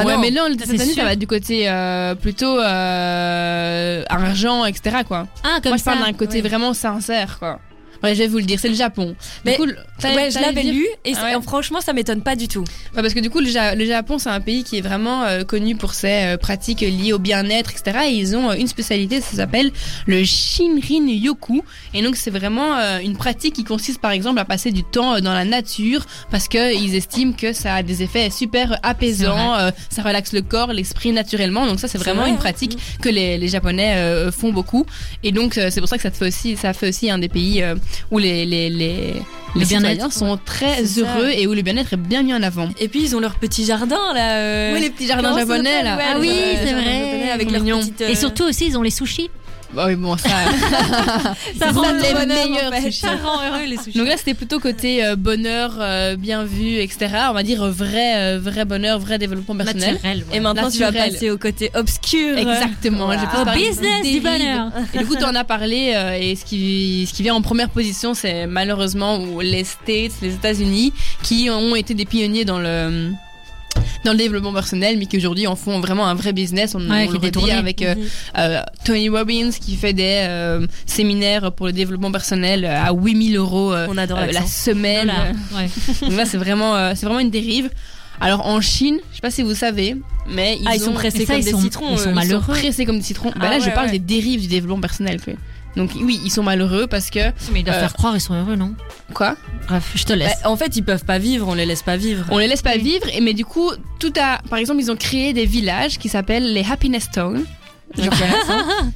Ah ouais, non, mais là, c'est États-Unis, sûr. ça va être du côté euh, plutôt euh, argent, etc. Quoi. Ah, comme Moi, je ça. parle d'un côté ouais. vraiment sincère, quoi. Ouais, je vais vous le dire, c'est le Japon. Du Mais- coup, le- t'allais- Ouais, je l'avais lu et Ah ouais. franchement, ça m'étonne pas du tout. Ouais, parce que du coup, le, Ja- le Japon, c'est un pays qui est vraiment euh, connu pour ses euh, pratiques liées au bien-être, etc. Et ils ont euh, une spécialité, ça s'appelle le Shinrin Yoku. Et donc, c'est vraiment une pratique qui consiste, par exemple, à passer du temps dans la nature parce que ils estiment que ça a des effets super apaisants, ça relaxe le corps, l'esprit naturellement. Donc ça, c'est vraiment vrai, une hein. pratique que les, les Japonais font beaucoup. Et donc, c'est pour ça que ça te fait aussi, ça fait aussi un des pays où les les les, les bien-être, sont très ça. heureux et où le bien-être est bien mis en avant. Et puis, ils ont leur petit jardin, là. euh, Oui, les petits jardins japonais là. Ouais, Ah oui, c'est vrai. japonais Avec Ils sont leur mignons. petite, euh, Et surtout aussi, ils ont les sushis. Bah oui, bon, ça. Ça rend les le bonheur, meilleurs en fait. Ça rend heureux les sushis. Donc là, c'était plutôt côté euh, bonheur, euh, bien vu, etc. On va dire euh, vrai, euh, vrai bonheur, vrai développement personnel. Naturel. ouais. Et maintenant, tu vas passer au côté obscur. Exactement. J'ai Au business du bonheur. Et du coup, tu en as parlé, euh, et ce qui, ce qui vient en première position, c'est malheureusement les States, les États-Unis, qui ont été des pionniers dans le dans le développement personnel, mais qui aujourd'hui en font vraiment un vrai business. On, Ouais, on le détourné. avec euh, Mhm. euh, Tony Robbins qui fait des euh, séminaires pour le développement personnel à 8000 euros On adore la semaine. Voilà, ouais. Donc là, c'est vraiment, c'est vraiment une dérive. Alors en Chine, je sais pas si vous savez, mais ils, Ah, ils sont ont- pressés ça, comme ils des sont- citrons. ils sont ils malheureux. pressés comme des citrons. bah Ah là, je ouais, parle des dérives du développement personnel. Quoi. Donc oui, ils sont malheureux parce que Mais ils doivent Euh, faire croire ils sont heureux, non? quoi? Bref, je te laisse. Bah, en fait, ils peuvent pas vivre, on les laisse pas vivre. On les laisse pas Oui. vivre. Et mais du coup, tout a, par exemple, ils ont créé des villages qui s'appellent les Happiness Town. Genre,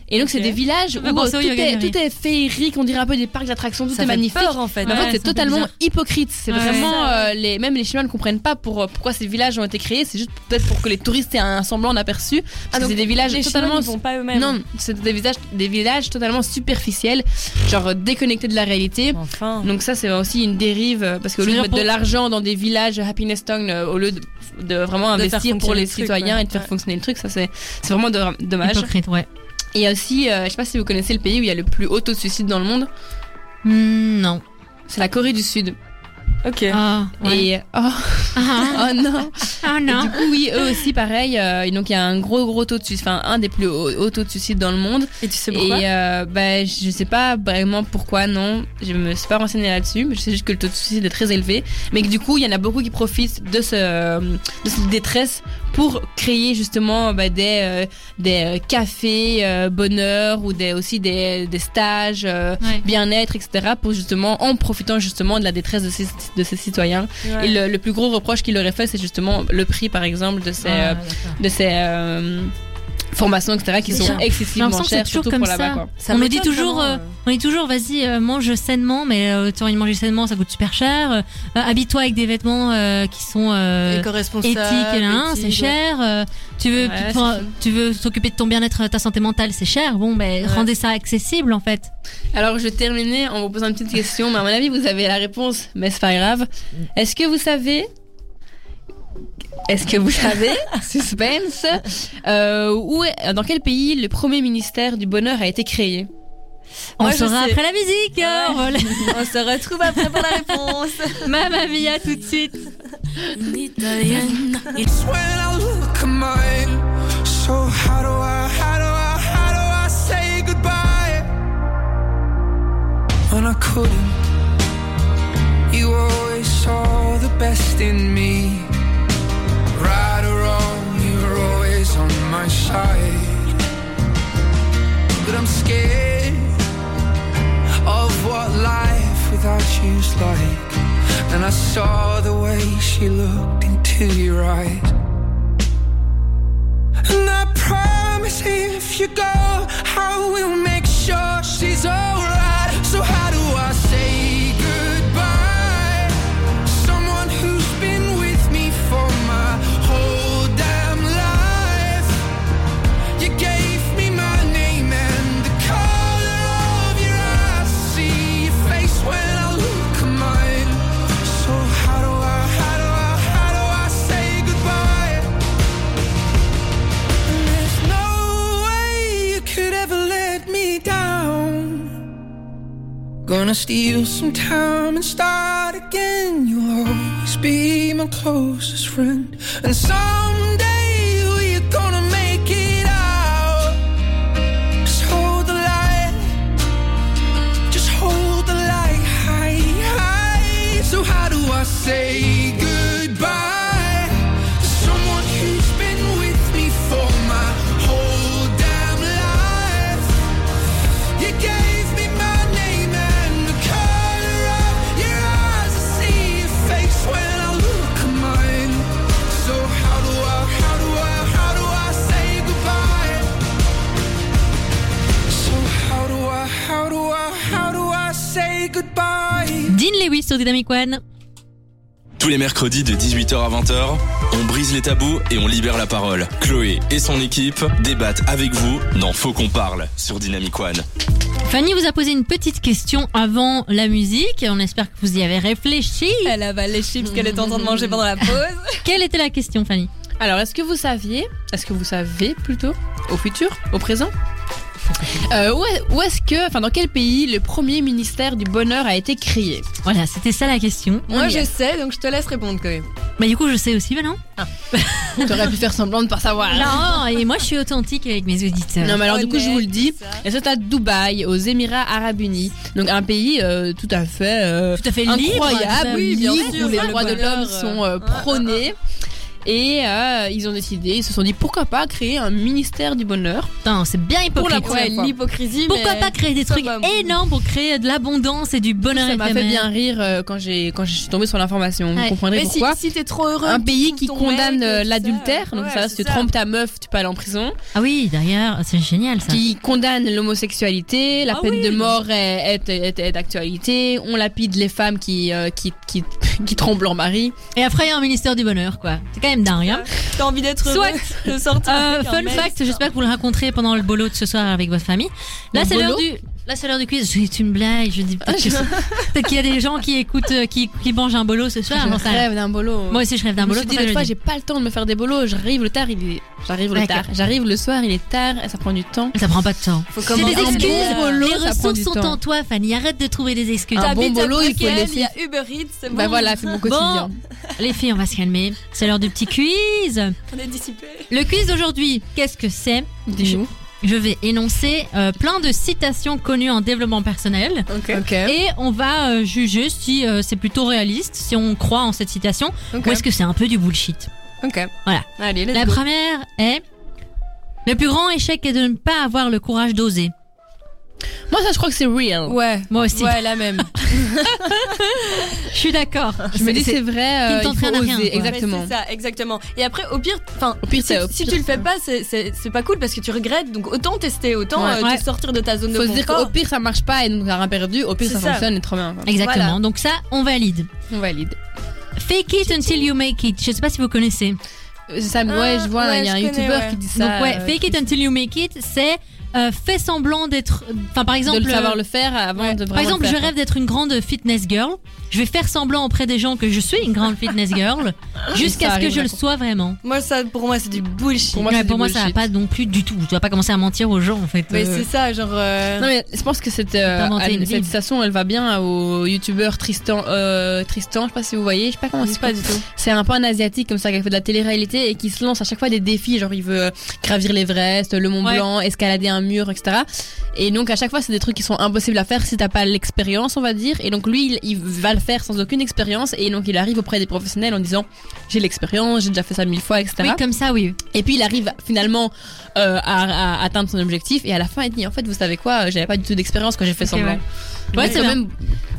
et donc c'est des villages où euh, au tout, est, niri. tout est féerique, on dirait un peu des parcs d'attractions, tout ça est magnifique. peur en fait. En fait, c'est totalement hypocrite. C'est Ouais. vraiment euh, les même les Chinois ne comprennent pas pour pourquoi ces villages ont été créés. C'est juste peut-être pour que les touristes aient un semblant d'aperçu. Parce Ah, que c'est des villages les totalement pas eux-mêmes. non, c'est des villages des villages totalement superficiels, genre euh, déconnectés de la réalité. Enfin. Donc ça c'est aussi une dérive euh, parce qu'au lieu de mettre de l'argent dans des villages Happiness Town euh, au lieu de, de vraiment De investir pour les le truc, citoyens ouais. et de faire Ouais. fonctionner le truc, ça c'est vraiment do- dommage. Hypocrite, ouais. Et il y a aussi, euh, je sais pas si vous connaissez le pays où il y a le plus haut taux de suicide dans le monde, Hmm, non. c'est la Corée du Sud. Ok. Ah, ouais. Et oh, Ah, oh non. ah, Et non. du coup oui, eux aussi pareil. euh, et donc il y a un gros gros taux de suicide, enfin un des plus hauts, hauts taux de suicide dans le monde. Et tu sais pourquoi Et euh, bah, je sais pas vraiment pourquoi, non. Je me suis pas renseignée là-dessus, mais je sais juste que le taux de suicide est très élevé. Mais que du coup, il y en a beaucoup qui profitent de, ce, de cette détresse pour créer justement bah, des, euh, des cafés euh, bonheur ou des, aussi des, des stages euh, Ouais. bien-être, etc. Pour justement, en profitant justement de la détresse de ces, de ces citoyens. Ouais. Et le, le plus gros reproche qu'il aurait fait, c'est justement le prix, par exemple, de ces, Ah, euh, de ces euh, formations, etc., qui sont excessivement chères, toujours surtout comme pour là-bas. ça. Quoi. Ça on nous dit toujours, vraiment, euh, On dit toujours, vas-y, euh, mange sainement, mais euh, tu as envie de manger sainement, ça coûte super cher. Euh, habille-toi avec des vêtements euh, qui sont euh, éthiques, c'est cher. Euh, tu veux, Ouais, tu- veux t'occuper de ton bien-être, ta santé mentale, c'est cher. Bon, ben, Ouais. rendez ça accessible, en fait. Alors, je vais terminer en vous posant une petite question, mais à mon avis, vous avez la réponse, mais c'est pas grave. Est-ce que vous savez Est-ce que vous savez, suspense, euh, où est- dans quel pays le premier ministère du bonheur a été créé? On Moi, saura après la musique. hein, voilà. On se retrouve après pour la réponse. Mamma mia, tout de suite. When I couldn't? You always saw the best in me. Right or wrong, you were always on my side. But I'm scared of what life without you's like. And I saw the way she looked into your eyes. And I promise if you go, I will make sure she's alright. So how do I Gonna steal some time and start again. You'll always be my closest friend. And someday Dean Lewis sur Dynamic One. Tous les mercredis de 18h à 20h, on brise les tabous et on libère la parole. Chloé et son équipe débattent avec vous dans Faut qu'on parle sur Dynamic One. Fanny vous a posé une petite question avant la musique. On espère que vous y avez réfléchi. Elle avale les chips qu'elle était en train de manger pendant la pause. Quelle était la question, Fanny? Alors, est-ce que vous saviez, est-ce que vous savez plutôt, au futur, au présent? Euh, où est- où est-ce que, enfin, dans quel pays le premier ministère du bonheur a été créé? Voilà, c'était ça la question. Moi, y je est. sais, donc je te laisse répondre quand même. Bah du coup, je sais aussi maintenant. T'aurais pu faire semblant de pas savoir. Non, et moi je suis authentique avec mes auditeurs. Non, mais alors du coup, je vous le dis, ça. et c'est à Dubaï, aux Émirats Arabes Unis. Donc un pays euh, tout à fait euh, Tout à fait libre. incroyable, oui, libre, bien où sûr. les droits le de l'homme sont euh, euh, prônés. Et euh, ils ont décidé, ils se sont dit pourquoi pas créer un ministère du bonheur. C'est bien Pour la hypocrite. première Ouais, fois. l'hypocrisie. Pourquoi mais pas créer des trucs énormes pour créer de l'abondance et du bonheur Ça m'a fait bien rire euh, quand j'ai quand je suis tombée sur l'information. Vous Ouais. comprendrez Mais si, pourquoi. si t'es trop heureux. un pays qui condamne euh, l'adultère, ça. donc Ouais, ça, si tu trompes ta meuf, tu peux aller en prison. Ah oui, d'ailleurs, c'est génial ça. Qui condamne l'homosexualité, la Ah peine oui. de mort est, est, est- est d'actualité. On lapide les femmes qui euh, qui, qui qui trompent leur mari. Et après, il y a un ministère du bonheur, quoi. C'est même dingue, hein. T'as envie d'être heureux, de sortir. Euh, fun fact, j'espère que vous le raconterez pendant le bolo de ce soir avec votre famille. Là, c'est l'heure du. Là, c'est l'heure du quiz. C'est une blague. Je dis peut-être qu'il y a des gens qui écoutent, euh, qui, qui mangent un bolo ce soir. je rêve d'un bolo. Moi aussi, je rêve je d'un me bolo. suis dit je fois, dis. j'ai pas le temps de me faire des bolos. J'arrive le tard, il est... j'arrive le tard. J'arrive le soir, il est tard, ça prend du temps. Ça prend pas de temps. Faut C'est des excuses. bon bolo, les ça prend ressources sont temps. en toi, Fanny. Arrête de trouver des excuses. Un bon bolo, il faut les Il y filles. a Uber Eats. Bah voilà, c'est mon quotidien. Les filles, on va se calmer. C'est l'heure du petit quiz. On est dissipé. Le quiz d'aujourd'hui, qu'est-ce que c'est Dis-nous. Je vais énoncer euh, plein de citations connues en développement personnel. Ok. Ok. Et on va euh, juger si euh, c'est plutôt réaliste, si on croit en cette citation, Ok. ou est-ce que c'est un peu du bullshit. Ok. Voilà. Allez, La go. première est Le plus grand échec est de ne pas avoir le courage d'oser. Moi, ça, je crois que c'est real. Ouais. Moi aussi. Ouais, la même. Je suis d'accord. Je me dis, C'est- c'est vrai, qui euh, il faut oser. rien. Exactement. C'est ça, exactement. Et après, au pire, enfin, Au pire, si, tu le fais pas, c'est- pas cool parce que tu regrettes. Donc autant tester, autant Ouais. euh, te sortir de ta zone Faut de se dire confort. qu'au pire, ça marche pas et donc t'as rien perdu. Au pire, ça, ça. fonctionne et trop bien. Exactement. Voilà. Donc ça, on valide. On valide. Fake it until you make it. Je sais pas si vous connaissez. Euh, Ça, ouais, je vois, ouais, il y a un youtubeur ouais. qui dit ça. Donc ouais, euh, fake it until you make it, c'est euh, fais semblant d'être. Enfin, par exemple, de le savoir euh, le faire avant Ouais. de Par exemple, le je faire, rêve d'être une grande fitness girl. Je vais faire semblant auprès des gens que je suis une grande fitness girl, jusqu'à ce que je le sois vraiment. Moi, ça, pour moi, c'est du bullshit. Pour moi, Ouais, pour moi, ça va pas non plus du tout. Tu vas pas commencer à mentir aux gens en fait. Mais Euh, c'est ça, genre. euh, Non mais je pense que cette, euh, Anne- cette citation elle va bien au youtubeur Tristan euh, Tristan je sais pas si vous voyez je sais pas comment c'est c'est pas du tout. c'est un peu un asiatique comme ça qui fait de la télé-réalité et qui se lance à chaque fois des défis genre il veut gravir l'Everest le Mont Ouais. Blanc escalader un mur etc et donc à chaque fois c'est des trucs qui sont impossibles à faire si t'as pas l'expérience on va dire et donc lui il, il va le faire sans aucune expérience et donc il arrive auprès des professionnels en disant j'ai l'expérience j'ai déjà fait ça mille fois etc Oui, comme ça, oui. et puis il arrive finalement euh, à, à atteindre son objectif et à la fin il dit en fait vous savez quoi? J'avais pas du tout d'expérience quand j'ai fait semblant. ouais. C'est même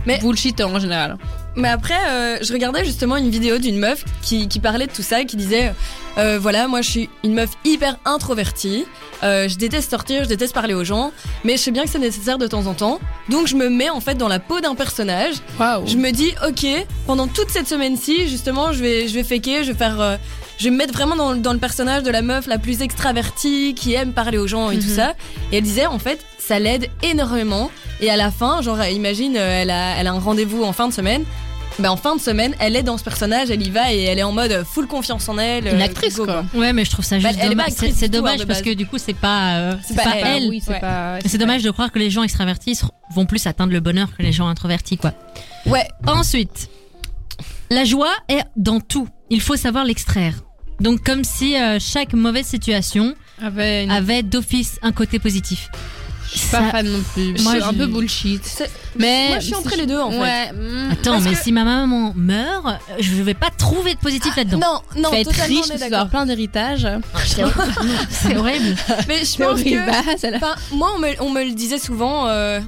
Mais- bullshit en général. Mais après, euh, je regardais justement une vidéo d'une meuf qui, qui parlait de tout ça, qui disait euh, voilà, moi je suis une meuf hyper introvertie, euh, je déteste sortir, je déteste parler aux gens, mais je sais bien que c'est nécessaire de temps en temps, donc je me mets en fait dans la peau d'un personnage. Waouh. Je me dis ok, pendant toute cette semaine-ci, justement, je vais, je vais faker, je vais faire. euh, je vais me mettre vraiment dans, dans le personnage de la meuf la plus extravertie, qui aime parler aux gens et tout Mhm. ça. Et elle disait, en fait, ça l'aide énormément. Et à la fin, genre, imagine, euh, elle a, elle a un rendez-vous en fin de semaine. Ben, en fin de semaine, elle est dans ce personnage, elle y va et elle est en mode full confiance en elle. Une euh, actrice, go, quoi. Ouais, mais je trouve ça Bah, juste elle est pas dommage. actrice C'est hein, dommage parce que du coup, c'est pas, euh, c'est pas pas, elle, elle. Oui, c'est Ouais. dommage de croire que les gens extravertis vont plus atteindre le bonheur que les gens introvertis, quoi. Ouais, Ensuite, la joie est dans tout. Il faut savoir l'extraire. Donc, comme si euh, chaque mauvaise situation Avait une... avait d'office un côté positif. Je suis pas Ça- fan non plus. Moi, C'est un je- peu bullshit. Mais moi je suis entre les deux en fait. Ouais. mm, Attends, parce mais que- si ma maman meurt, je vais pas trouver de positif là-dedans. Non, non, tu vas être totalement, riche, on est tu vas d'accord. avoir plein d'héritages. C'est horrible. Mais je pense horrible. que Bah, moi, on me, on me le disait souvent euh,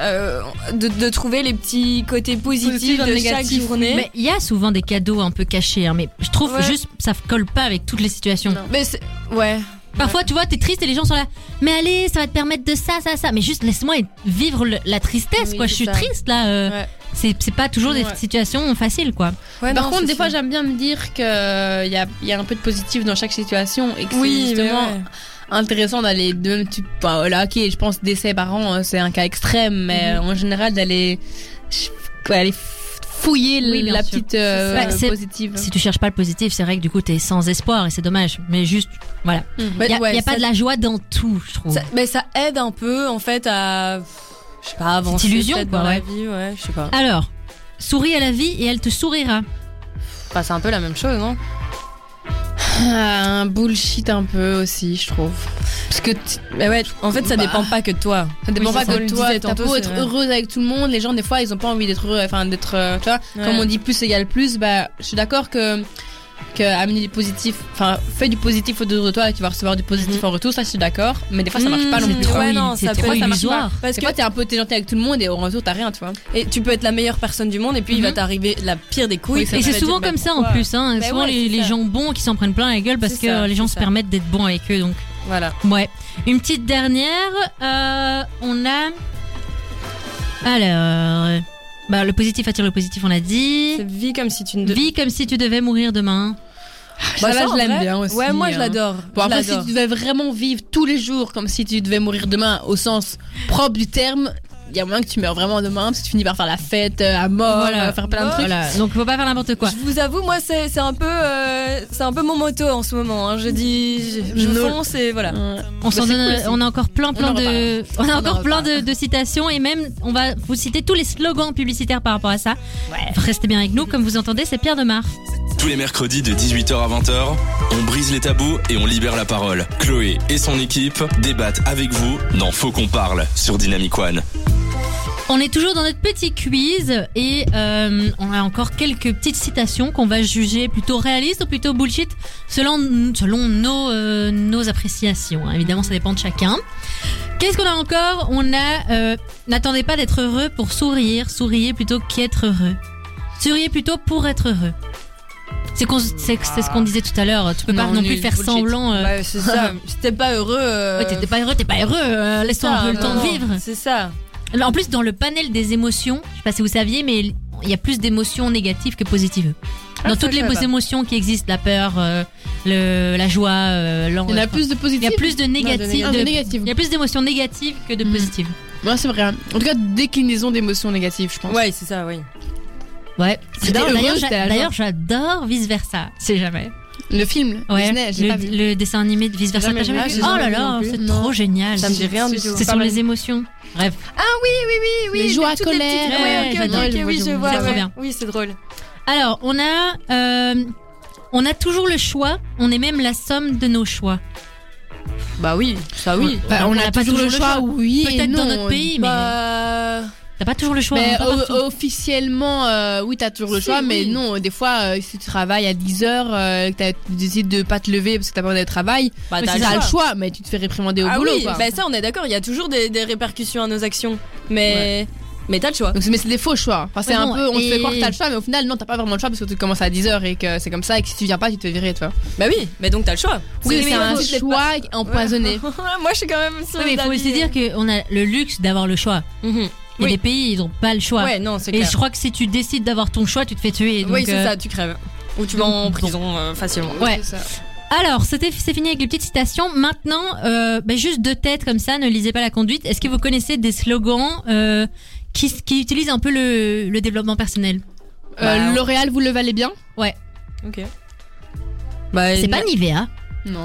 euh, de, de trouver les petits côtés positifs Positifs de chaque négatifs, journée. Mais il y a souvent des cadeaux un peu cachés, hein, mais je trouve Ouais. juste ça colle pas avec toutes les situations. Non. Mais c'est- ouais. Parfois, tu vois, t'es triste et les gens sont là. Mais allez, ça va te permettre de ça, ça, ça. Mais juste laisse-moi vivre le- la tristesse, Oui, quoi. Je c'est suis ça. triste là. euh, Ouais. C'est c'est pas toujours des Ouais. situations faciles, quoi. Ouais, Par non, contre, des fois, j'aime bien me dire qu'il y a, il y a un peu de positif dans chaque situation et que Oui, c'est mais justement ouais. intéressant d'aller de tu bah, voilà, ok, je pense décès par an, euh, c'est un cas extrême, mais Mhm. en général d'aller quoi, aller fouiller Oui, la sûr. petite euh, Bah, c'est- positive. Si tu cherches pas le positif, c'est vrai que du coup, t'es sans espoir et c'est dommage. Mais juste, voilà. Mhm. Il y a, ouais, y a pas ça- de la joie dans tout, je trouve. Ça, mais ça aide un peu en fait à. Je sais pas, avancer illusion, peut-être quoi, dans la vie, ouais, je sais pas. Alors, souris à la vie et elle te sourira. Enfin, c'est un peu la même chose, non? Un bullshit un peu aussi, je trouve. Parce que Mais ouais, en fait, ça Bah. dépend pas que de toi. ça dépend Oui, pas ça, que de toi, t'as beau être heureuse avec tout le monde, les gens des fois ils ont pas envie d'être heureux, enfin d'être, euh, tu vois, comme on dit plus égale plus, bah je suis d'accord que que amener du positif, enfin fais du positif autour de toi et tu vas recevoir du positif Mhm. en retour, ça je suis d'accord, mais des fois ça marche pas non Mmh, plus. trop ouais, non, c'est ça trop peut, marche illusoire. pas. Parce Des que t'es un peu t'es gentil avec tout le monde et en retour t'as rien, tu vois. et tu peux être la meilleure personne du monde et puis il va Mhm. t'arriver la pire des couilles. Oui, Et c'est souvent dire, comme ça en plus. Hein. Bah souvent ouais, les, gens bons qui s'en prennent plein la gueule parce que ça, les gens se ça. permettent d'être bons avec eux. Donc Voilà. ouais. Une petite dernière. euh, on a. Alors. Bah, le positif attire le positif, on l'a dit. C'est vie comme si tu ne devais. Vis comme si tu devais mourir demain. ça, ça, en je l'aime bien aussi. Ouais, moi je hein. l'adore. Bon après si tu devais vraiment vivre tous les jours comme si tu devais mourir demain au sens propre du terme, y a moyen que tu meurs vraiment demain parce que tu finis par faire la fête euh, à mort, Voilà. euh, faire plein de trucs. Voilà. Donc faut pas faire n'importe quoi. Je vous avoue, moi c'est c'est un peu euh, c'est un peu mon moto en ce moment. hein. Je dis, je, je No. fonce et voilà. Ouais. On s'en c'est donne, cool aussi. on a encore plein, plein de, on a en encore plein de, de citations et même on va vous citer tous les slogans publicitaires par rapport à ça. Restez bien avec nous, comme vous entendez, c'est Pierre Demar. Tous les mercredis de 18h à 20h, on brise les tabous et on libère la parole. Chloé et son équipe débattent avec vous dans Faut qu'on parle sur Dynamic One. On est toujours dans notre petit quiz et euh, on a encore quelques petites citations qu'on va juger plutôt réalistes ou plutôt bullshit selon, selon nos, euh, nos appréciations. hein. Évidemment, ça dépend de chacun. Qu'est-ce qu'on a encore? On a euh, n'attendez pas d'être heureux pour sourire, souriez plutôt qu'être heureux. Souriez plutôt pour être heureux. C'est qu'on- c'est c'est ce qu'on disait tout à l'heure. Tu peux pas Non, plus faire bullshit. semblant. euh, Ouais, c'est ça. si t'es pas heureux. euh, ouais, t'es pas heureux, t'es pas heureux. euh, Laisse-toi un ça, peu le temps de vivre. C'est ça. En plus, dans le panel des émotions, je sais pas si vous saviez, mais il y a plus d'émotions négatives que positives. Ah, Dans toutes les émotions qui existent, la peur, euh, le, la joie, euh, Il y en a plus de il positifs. y a plus de négatives. Ah, de de- négatives. il y a plus d'émotions négatives que de Mm. positives. Ouais, c'est vrai. En tout cas, déclinaison d'émotions négatives, je pense. Ouais, c'est ça, oui. Ouais. D'ailleurs, j'adore Vice Versa. C'est jamais. Le film Ouais. Disney, j'ai le, pas vu. le dessin animé de Vice Versa, t'as jamais vu. Oh là là, c'est trop génial. Ça me dit rien du tout. C'est sur les émotions. Bref. Ah oui, oui, oui, oui. Les joies, les colère. Ouais, oui, je vois. C'est trop ouais. bien. Oui, c'est drôle. Alors, on a, euh, on a toujours le choix. On est même la somme de nos choix. Bah oui, ça oui. Bah, on a pas toujours le choix, oui Peut-être dans notre pays, mais Bah. T'as pas toujours le choix. Mais hein, o- officiellement, euh, oui, t'as toujours le Si, choix, mais non, des fois, euh, si tu travailles à 10 heures, euh, que t'as- tu décides de pas te lever parce que t'as pas de travail, Bah, t'as t'as le choix, mais tu te fais réprimander au Ah boulot, oui, quoi. bah ça on est d'accord, il y a toujours des, des répercussions à nos actions. Mais, mais t'as le choix. Donc, c'est- mais c'est des faux choix. Enfin, c'est Ouais, un peu, on te et- fait croire que t'as le choix, mais au final, non, t'as pas vraiment le choix parce que tu commences à 10 heures et que c'est comme ça, et que si tu viens pas, tu te fais virer, toi. Bah oui, mais donc t'as le choix. Oui, mais c'est un choix empoisonné. Moi je suis quand même sur Oui, mais il faut aussi dire qu'on a le luxe d'avoir le choix. Mhm. Il y a Oui. des pays, ils ont pas le choix. Ouais, non, c'est Et clair. je crois que si tu décides d'avoir ton choix, tu te fais tuer. Donc, oui, c'est euh, ça, tu crèves. Ou tu vas en prison euh, facilement. Ouais. C'est ça. Alors, c'était c'est fini avec les petites citations. Maintenant, euh, ben, juste deux têtes comme ça, ne lisez pas la conduite. Est-ce que vous connaissez des slogans euh, qui, qui utilisent un peu le, le développement personnel? Euh, Bah, L'Oréal, vous le valez bien? Ok. Bah, C'est pas Nivea. Non.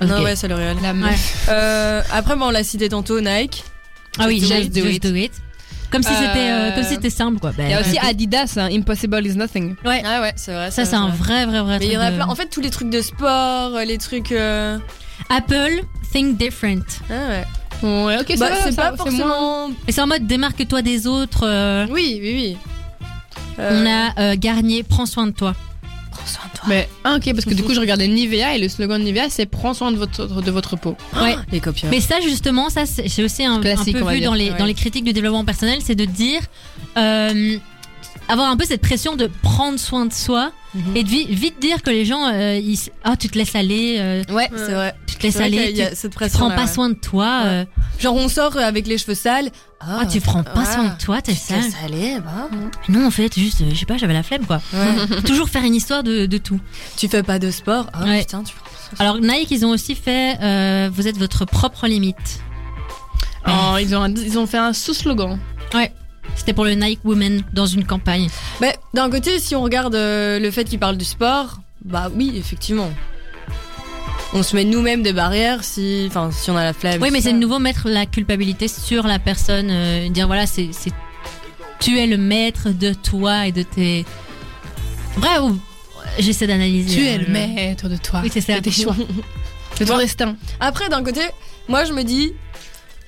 Non, Ok. ouais, c'est L'Oréal. La meuf. Euh, après, bon, on l'a cité tantôt, Nike. Ah oui, Just just, do just it. do it. Comme si Euh, c'était euh, comme si c'était simple quoi. Ben, Il y a aussi ouais. Adidas, hein, Impossible is nothing. Ouais. Ah ouais, c'est vrai. Ça c'est un vrai vrai vrai. Mais il truc y en a de- plein. En fait, tous les trucs de sport, euh, les trucs. euh, Apple, think different. Ah ouais. Ouais, ok, Bah, ça va, c'est ça pas moins- forcément. Et c'est en mode démarque-toi des autres. euh, Oui, oui, oui. On a euh, Garnier, prends soin de toi. Prends soin de toi. Mais ah, ok, parce que du coup, je regardais Nivea et le slogan de Nivea, c'est prends soin de votre, de votre peau. Ouais. Les copieurs. Mais ça justement, ça c'est aussi un, peu vu dire. dans les Ouais. dans les critiques du développement personnel, c'est de dire euh, avoir un peu cette pression de prendre soin de soi Mhm. et de vi- vite dire que les gens euh, ils ah tu te laisses aller, euh, Ouais, c'est vrai. tu te laisses C'est vrai aller, qu'il y a tu, cette tu prends pas soin de toi. Ouais. euh, Genre, on sort avec les cheveux sales. ah tu prends pas ah, soin de toi, t'es Tu te sale. laisses aller, bah. Non en fait juste euh, je sais pas j'avais la flemme quoi. Ouais. Toujours faire une histoire de, de tout. tu fais pas de sport. Ah Ouais. putain, tu prends pas soin de Alors Nike ils ont aussi fait euh, vous êtes votre propre limite. Oh, ils, ont ils ont fait un sous-slogan. C'était pour le Nike Women dans une campagne. Mais d'un côté, si on regarde euh, le fait qu'il parle du sport, bah oui, effectivement. On se met nous-mêmes des barrières si, enfin, si on a la flemme. Oui, mais c'est de nouveau mettre la culpabilité sur la personne, euh, dire voilà, c'est, c'est, tu es le maître de toi et de tes. Vrai ou j'essaie d'analyser. Tu es le je- maître de toi. Oui, c'est ça. De tes choix. De ton destin. Après, d'un côté, moi je me dis,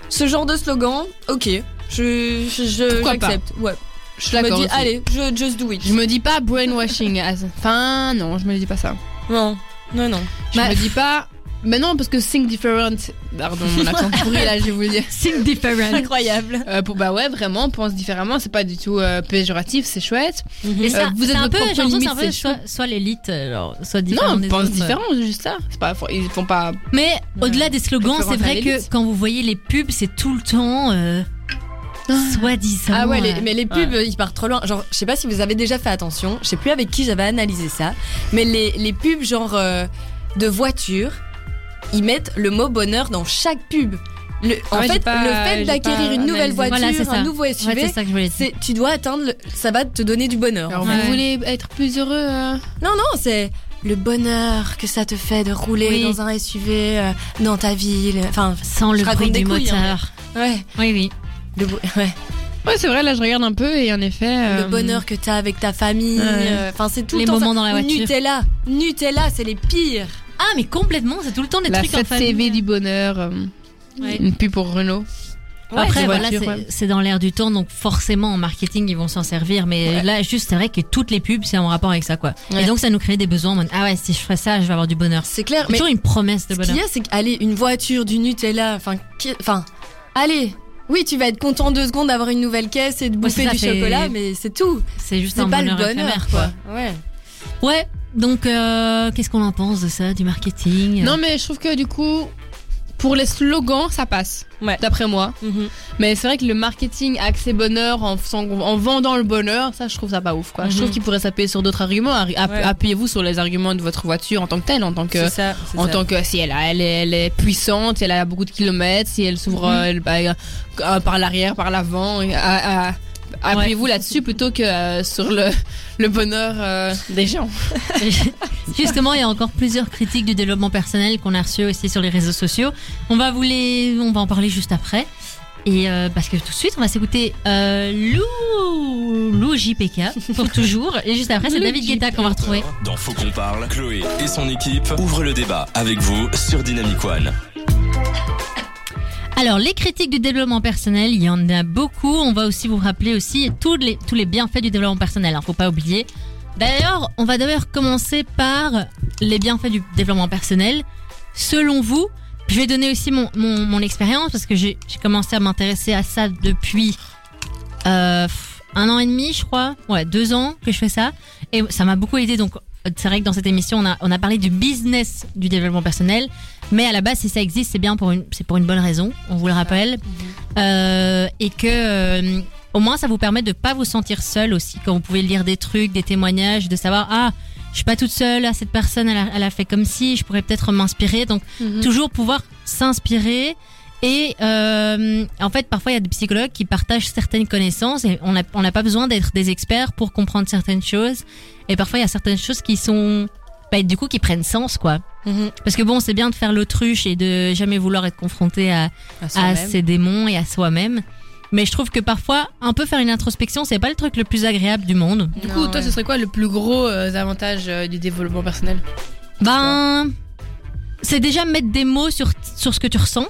ce genre de slogan, ok, je, je, je- j'accepte. Ouais. Je me dis, aussi. allez, je just do it. Je me dis pas brainwashing. as- Enfin, non, je me dis pas ça. Non, non, non. Je Bah, me dis pas. Mais non, parce que think different. Pardon, mon accent pourri là, je vais vous le dire. Think different. Incroyable. Euh, pour, bah ouais, vraiment, pense différemment. C'est pas du tout euh, péjoratif, c'est chouette. Et ça, Euh, vous c'est êtes un peu, propre j'ai l'impression que c'est un limite, peu soit, soit l'élite, euh, genre, soit différent Non, des pense autres. différent, juste ça. C'est pas, ils font pas. Mais au-delà des slogans, c'est vrai que quand vous voyez les pubs, c'est tout le temps euh, soi-disant. Ah ouais, les- mais les pubs, ils partent trop loin. Genre, je sais pas si vous avez déjà fait attention, je sais plus avec qui j'avais analysé ça, mais les, les pubs genre euh, de voiture, ils mettent le mot bonheur dans chaque pub. Le, en Ah ouais, fait, pas- le fait d'acquérir une nouvelle voiture, Voilà, un nouveau SUV, c'est ça que je voulais dire. c'est tu dois atteindre, le- ça va te donner du bonheur. Alors, Ouais. vous voulez être plus heureux euh Non, non, c'est le bonheur que ça te fait de rouler Oui. dans un SUV euh, dans ta ville. Enfin, Sans le bruit des du couilles, hein, moteur. ouais, Oui, oui. Le, ouais. Ouais, c'est vrai, là, je regarde un peu et en effet. euh, le bonheur que t'as avec ta famille. Ouais. euh, Enfin, c'est tout Les le temps moments ça. dans la voiture. Nutella, Nutella, c'est les pires. Ah, mais complètement, c'est tout le temps des La trucs en 7 famille. CV du bonheur. euh, Ouais. Une pub pour Renault. Après, des voilà, c'est ouais. c'est dans l'air du temps, donc forcément en marketing ils vont s'en servir. Mais Ouais. là, juste, c'est vrai que toutes les pubs c'est en rapport avec ça, quoi. Ouais. Et donc ça nous crée des besoins. en mode, ah ouais, si je fais ça, je vais avoir du bonheur. C'est clair, C'est mais toujours une promesse de ce qu'il bonheur. y a, c'est qu'allez, une voiture, du Nutella, enfin, qui- enfin, allez. Oui, tu vas être content deux secondes d'avoir une nouvelle caisse et de bouffer du chocolat, mais c'est tout. C'est juste C'est un pas le bonheur, bonheur, éphémère, quoi. Ouais. Ouais. Donc, euh, qu'est-ce qu'on en pense de ça, du marketing? Non, mais je trouve que du coup, pour les slogans, ça passe. Ouais. D'après moi. Mhm. Mais c'est vrai que le marketing axé bonheur en, en vendant le bonheur, ça, je trouve ça pas ouf, quoi. Je Mhm. trouve qu'il pourrait s'appuyer sur d'autres arguments. Arri- app- Ouais. Appuyez-vous sur les arguments de votre voiture en tant que telle, en tant que. C'est ça. c'est En ça. tant que si elle, a- elle, est, elle est puissante, si elle a beaucoup de kilomètres, si elle s'ouvre Mhm. euh, bah, euh, par l'arrière, par l'avant, et à- à- appuyez-vous là-dessus plutôt que euh, sur le, le bonheur euh, des gens. Justement, il y a encore plusieurs critiques du développement personnel qu'on a reçues aussi sur les réseaux sociaux. On va vous les, on va en parler juste après. Et euh, parce que tout de suite, on va s'écouter euh, Lou, Lou JPK pour toujours. Et juste après, c'est David Guetta qu'on va retrouver. Dans Faut qu'on parle, Chloé et son équipe ouvrent le débat avec vous sur Dynamic One. Alors, les critiques du développement personnel, il y en a beaucoup. On va aussi vous rappeler aussi tous les, tous les bienfaits du développement personnel. Hein, faut pas oublier. D'ailleurs, on va d'ailleurs commencer par les bienfaits du développement personnel. Selon vous, je vais donner aussi mon, mon, mon expérience parce que j'ai j'ai commencé à m'intéresser à ça depuis euh, un an et demi, je crois. Ouais, deux ans que je fais ça. Et ça m'a beaucoup aidé. Donc, c'est vrai que dans cette émission, on a, on a parlé du business du développement personnel. Mais à la base, si ça existe, c'est bien pour une, c'est pour une bonne raison. On vous le rappelle. Euh, et que, euh, au moins, ça vous permet de pas vous sentir seul aussi. Quand vous pouvez lire des trucs, des témoignages, de savoir, ah, je suis pas toute seule, ah, cette personne, elle a, elle a fait comme si, je pourrais peut-être m'inspirer. Donc, toujours pouvoir s'inspirer. Et euh, en fait, parfois, il y a des psychologues qui partagent certaines connaissances et on n'a on pas besoin d'être des experts pour comprendre certaines choses. Et parfois, il y a certaines choses qui sont, bah, du coup, qui prennent sens, quoi. Mhm. Parce que bon, c'est bien de faire l'autruche et de jamais vouloir être confronté à, À à soi-même. ses démons et à soi-même. Mais je trouve que parfois, un peu faire une introspection, c'est pas le truc le plus agréable du monde. Du Non, coup, toi, ouais. ce serait quoi le plus gros euh, avantage euh, du développement personnel? Ben, c'est déjà mettre des mots sur, sur ce que tu ressens.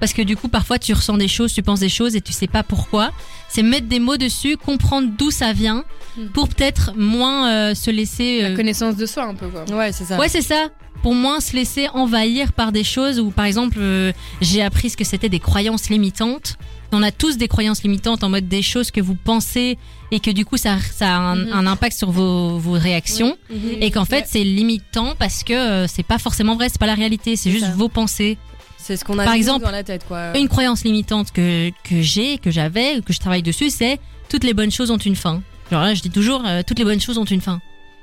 Parce que du coup, parfois, tu ressens des choses, tu penses des choses et tu sais pas pourquoi. C'est mettre des mots dessus, comprendre d'où ça vient, Mhm. pour peut-être moins euh, se laisser. La euh, connaissance de soi, un peu, quoi. Ouais, c'est ça. Ouais, c'est ça. Pour moins se laisser envahir par des choses où, par exemple, euh, j'ai appris ce que c'était des croyances limitantes. On a tous des croyances limitantes en mode des choses que vous pensez et que du coup, ça, ça a un, Mhm. un impact sur vos, vos réactions. Mhm. Et qu'en fait, Ouais. c'est limitant parce que euh, c'est pas forcément vrai, c'est pas la réalité, c'est C'est juste ça. vos pensées. C'est ce qu'on a Par exemple, dans la tête, quoi. Une croyance limitante que, que j'ai, que j'avais, que je travaille dessus, c'est toutes les bonnes choses ont une fin. Genre là, je dis toujours, euh, toutes les bonnes choses ont une fin.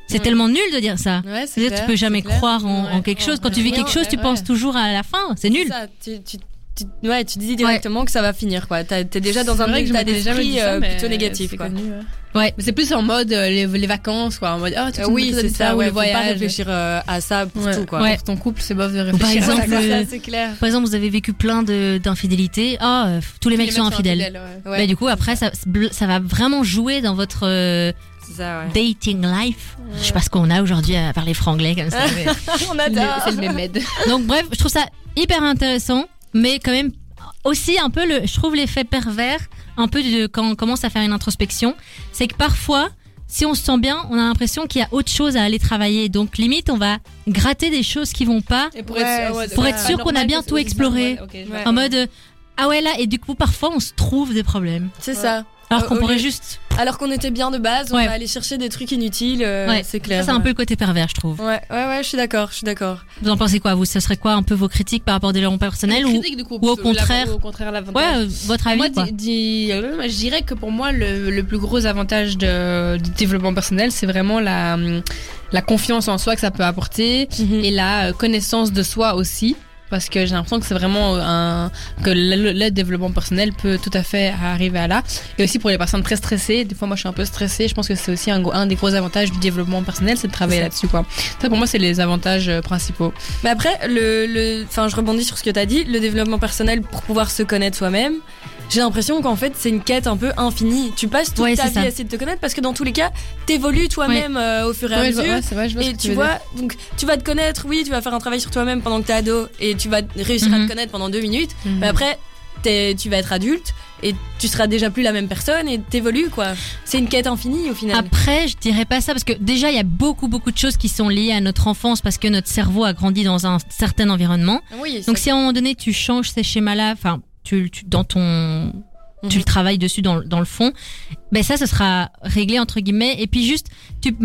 C'est Ouais. tellement nul de dire ça. Ouais, C'est-à-dire, tu clair, peux jamais clair. croire en, quelque chose. Quand tu vis quelque chose, tu penses toujours à la fin. C'est nul. ça, tu, tu, tu- ouais, tu dis directement que ça va finir, quoi. T'as- T'es déjà dans un d'esprit ça, euh, mais plutôt négatif, c'est quoi. connu, ouais. Ouais. Mais c'est plus en mode euh, les, les vacances, quoi. En mode, ah, tu Euh, oui, c'est ça, ouais. le Faut pas voyage. réfléchir euh, à ça pour Ouais. tout, quoi. Ouais. Pour ton couple, c'est bof de Ou par réfléchir. à ça, exemple, euh, c'est clair. Par exemple, vous avez vécu plein de- d'infidélités. Ah, euh, tous les mecs sont infidèles. ouais. Ouais, Bah, du coup, après, ça, ça va vraiment jouer dans votre euh, ça, ouais. dating life. Je sais pas ce qu'on a aujourd'hui à parler franglais comme ça. mais- On adore. C'est le mémède. Donc bref, je trouve ça hyper intéressant, mais quand même aussi un peu le, je trouve l'effet pervers, un peu de quand on commence à faire une introspection, c'est que parfois, si on se sent bien, on a l'impression qu'il y a autre chose à aller travailler. Donc limite, on va gratter des choses qui vont pas, Et pour Ouais, être, ouais, c'est pour pas être sûr qu'on a bien tout exploré. Ouais, en mode ah ouais là, et du coup parfois on se trouve des problèmes, C'est ça. Alors Euh, qu'on pourrait lieu- juste. Alors qu'on était bien de base, on Ouais. va aller chercher des trucs inutiles, euh, Ouais. c'est Ça clair. c'est un peu le côté pervers, je trouve. Ouais, ouais, ouais, je suis d'accord, je suis d'accord. Vous en pensez quoi vous? Ce serait quoi un peu vos critiques par rapport au développement personnel ou Critique, du coup, ou au contraire- la- ou au contraire l'avantage. ouais euh, votre avis moi, quoi je dirais que pour moi, le, le plus gros avantage de, du développement personnel, c'est vraiment la, hum, la confiance en soi que ça peut apporter et la connaissance de soi aussi. Parce que j'ai l'impression que c'est vraiment un que le, développement personnel peut tout à fait arriver à là. Et aussi pour les personnes très stressées, des fois moi je suis un peu stressée, je pense que c'est aussi un, des gros avantages du développement personnel, c'est de travailler là-dessus quoi. Ça pour moi c'est les avantages euh, principaux. Mais après, le, le, enfin, je rebondis sur ce que tu as dit, le développement personnel pour pouvoir se connaître soi-même. J'ai l'impression qu'en fait, c'est une quête un peu infinie. Tu passes toute Ouais, ta vie ça. à essayer de te connaître parce que dans tous les cas, t'évolues toi-même euh, au fur et à Ouais, mesure. vrai, Et tu dire. vois, donc tu vas te connaître, oui, tu vas faire un travail sur toi-même pendant que t'es ado et tu vas réussir à Mhm. te connaître pendant deux minutes. Mhm. Mais après, t'es- tu vas être adulte et tu seras déjà plus la même personne et t'évolues quoi. C'est une quête infinie au final. Après, je dirais pas ça parce que déjà il y a beaucoup beaucoup de choses qui sont liées à notre enfance parce que notre cerveau a grandi dans un certain environnement. oui, Donc ça- si à un moment donné tu changes ces schémas-là, enfin tu, tu dans ton tu Mhm. le travailles dessus dans, dans le fond, ben ça ce sera réglé entre guillemets et puis juste tu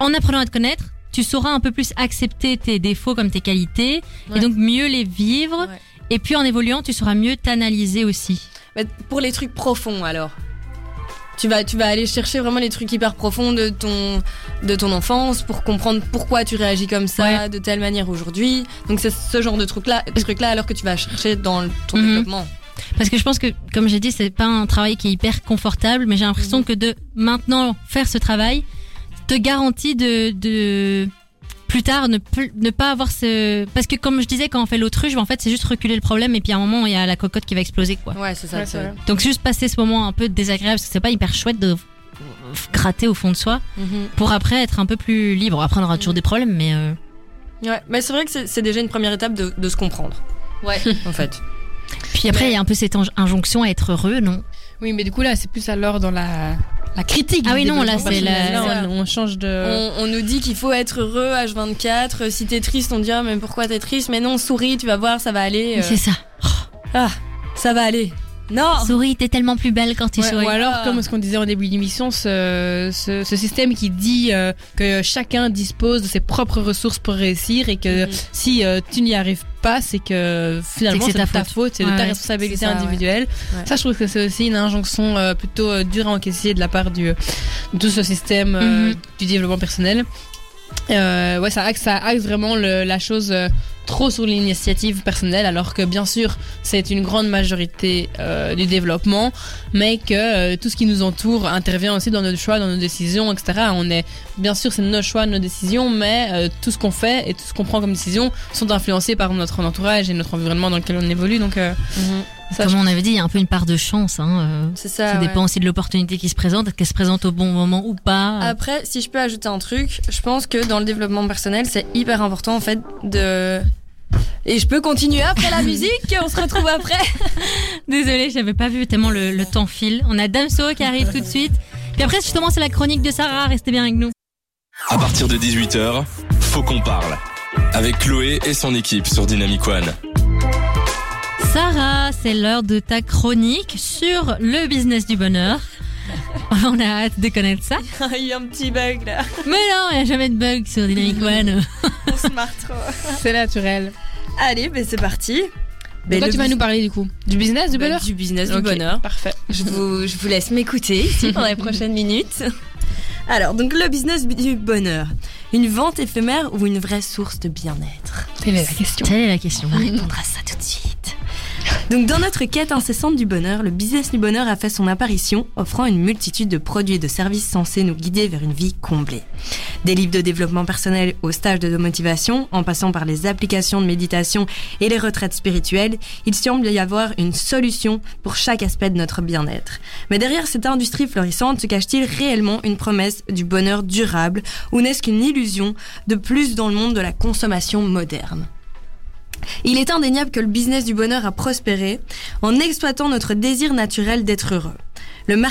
en apprenant à te connaître, tu sauras un peu plus accepter tes défauts comme tes qualités Ouais. et donc mieux les vivre Ouais. et puis en évoluant, tu sauras mieux t'analyser aussi. Mais pour les trucs profonds alors tu vas, tu vas aller chercher vraiment les trucs hyper profonds de ton, de ton enfance pour comprendre pourquoi tu réagis comme ça, Ouais. de telle manière aujourd'hui. Donc c'est ce genre de truc-là, truc -là alors que tu vas chercher dans ton Mhm. développement. Parce que je pense que, comme j'ai dit, c'est pas un travail qui est hyper confortable, mais j'ai l'impression Mhm. que de maintenant faire ce travail te garantit de, de plus tard ne, plus- ne pas avoir ce... Parce que comme je disais, quand on fait l'autruche, en fait, c'est juste reculer le problème et puis à un moment, il y a la cocotte qui va exploser, quoi. Ouais, c'est ça. Ouais, c'est c'est vrai. vrai. Donc juste passer ce moment un peu désagréable, parce que c'est pas hyper chouette de gratter au fond de soi Mhm. pour après être un peu plus libre. Après, on aura toujours des problèmes, mais... euh, Ouais, mais c'est vrai que c'est c'est déjà une première étape de, de se comprendre. Ouais. en fait. Puis après, il y a un peu cette inj- injonction à être heureux, non? Oui, mais du coup, là, c'est plus alors dans la, la critique. Ah oui, non, là, c'est la- Là, on, on change de. On, on nous dit qu'il faut être heureux H24. Si t'es triste, on dit ah, mais pourquoi t'es triste? Mais non, souris, tu vas voir, ça va aller. euh. C'est ça. Ah, ça va aller. Non. Souris, t'es tellement plus belle quand tu Ouais, souris. ou alors, comme ce qu'on disait en début d'émission, ce, ce, ce système qui dit euh, que chacun dispose de ses propres ressources pour réussir et que Mhm. si euh, tu n'y arrives pas, c'est que finalement C'est de ta ta faute, c'est de ta responsabilité ça, individuelle. Ouais. Ça, je trouve que c'est aussi une injonction euh, plutôt dure à encaisser de la part du, de tout ce système Mhm. du développement personnel. Euh, ouais, ça axe, vraiment la chose euh, trop sur l'initiative personnelle, alors que bien sûr c'est une grande majorité euh, du développement, mais que tout ce qui nous entoure intervient aussi dans nos choix, dans nos décisions, etc. On est bien sûr c'est nos choix, nos décisions, mais tout ce qu'on fait et tout ce qu'on prend comme décision sont influencés par notre entourage et notre environnement dans lequel on évolue. Mhm. Ça, Comme on avait dit, il y a un peu une part de chance. Hein. euh, C'est ça. Ça ouais. dépend aussi de l'opportunité qui se présente, est-ce qu'elle se présente au bon moment ou pas. Après, si je peux ajouter un truc, je pense que dans le développement personnel, c'est hyper important en fait de. Et je peux continuer après la musique, on se retrouve après. Désolée, j'avais pas vu tellement le, le temps file. On a Damso qui arrive tout de suite. Puis après, justement, c'est la chronique de Sarah. Restez bien avec nous. À partir de 18h, faut qu'on parle. Avec Chloé et son équipe sur Dynamic One. Sarah, c'est l'heure de ta chronique sur le business du bonheur. On a hâte de connaître ça. Il y a un petit bug là. Mais non, il n'y a jamais de bug sur Dynamic One. On se marre trop. c'est naturel. Allez, ben c'est parti. De Ben, tu vas nous parler du coup Du business, du ben, bonheur Du business du bonheur. Parfait. Je vous, je vous laisse m'écouter ici pendant les prochaines minutes. Alors, donc le business du bonheur. Une vente éphémère ou une vraie source de bien-être? Telle est la question. Telle est la question. On va répondre à ça tout de suite. Donc dans notre quête incessante du bonheur, le business du bonheur a fait son apparition, offrant une multitude de produits et de services censés nous guider vers une vie comblée. Des livres de développement personnel aux stages de motivation, en passant par les applications de méditation et les retraites spirituelles, il semble y avoir une solution pour chaque aspect de notre bien-être. Mais derrière cette industrie florissante se cache-t-il réellement une promesse du bonheur durable ou n'est-ce qu'une illusion de plus dans le monde de la consommation moderne? Il est indéniable que le business du bonheur a prospéré en exploitant notre désir naturel d'être heureux. Le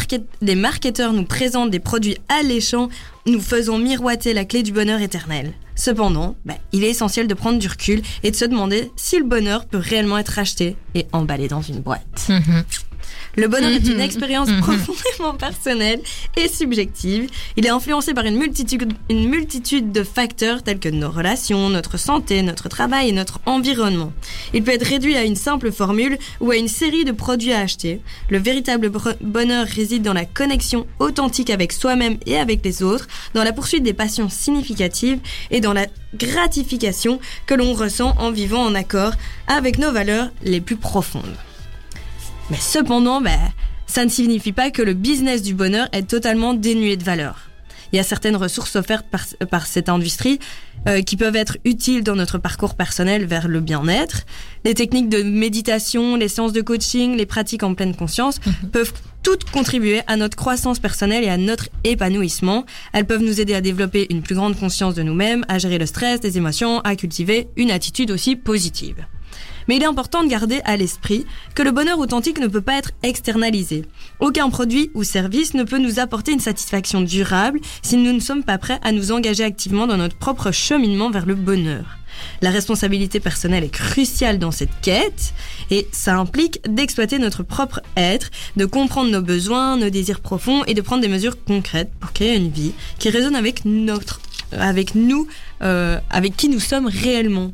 les marketeurs nous présentent des produits alléchants, nous faisant miroiter la clé du bonheur éternel. Cependant, ben, il est essentiel de prendre du recul et de se demander si le bonheur peut réellement être acheté et emballé dans une boîte. Mhm. Le bonheur est une Mhm. expérience Mhm. profondément personnelle et subjective. Il est influencé par une multitude, une multitude de facteurs tels que nos relations, notre santé, notre travail et notre environnement. Il peut être réduit à une simple formule ou à une série de produits à acheter. Le véritable bonheur réside dans la connexion authentique avec soi-même et avec les autres, dans la poursuite des passions significatives et dans la gratification que l'on ressent en vivant en accord avec nos valeurs les plus profondes. Mais cependant, ça ne signifie pas que le business du bonheur est totalement dénué de valeur. Il y a certaines ressources offertes par, par cette industrie euh, qui peuvent être utiles dans notre parcours personnel vers le bien-être. Les techniques de méditation, les séances de coaching, les pratiques en pleine conscience peuvent toutes contribuer à notre croissance personnelle et à notre épanouissement. Elles peuvent nous aider à développer une plus grande conscience de nous-mêmes, à gérer le stress, les émotions, à cultiver une attitude aussi positive. Mais il est important de garder à l'esprit que le bonheur authentique ne peut pas être externalisé. Aucun produit ou service ne peut nous apporter une satisfaction durable si nous ne sommes pas prêts à nous engager activement dans notre propre cheminement vers le bonheur. La responsabilité personnelle est cruciale dans cette quête et ça implique d'exploiter notre propre être, de comprendre nos besoins, nos désirs profonds et de prendre des mesures concrètes pour créer une vie qui résonne avec notre, avec nous, euh, avec qui nous sommes réellement.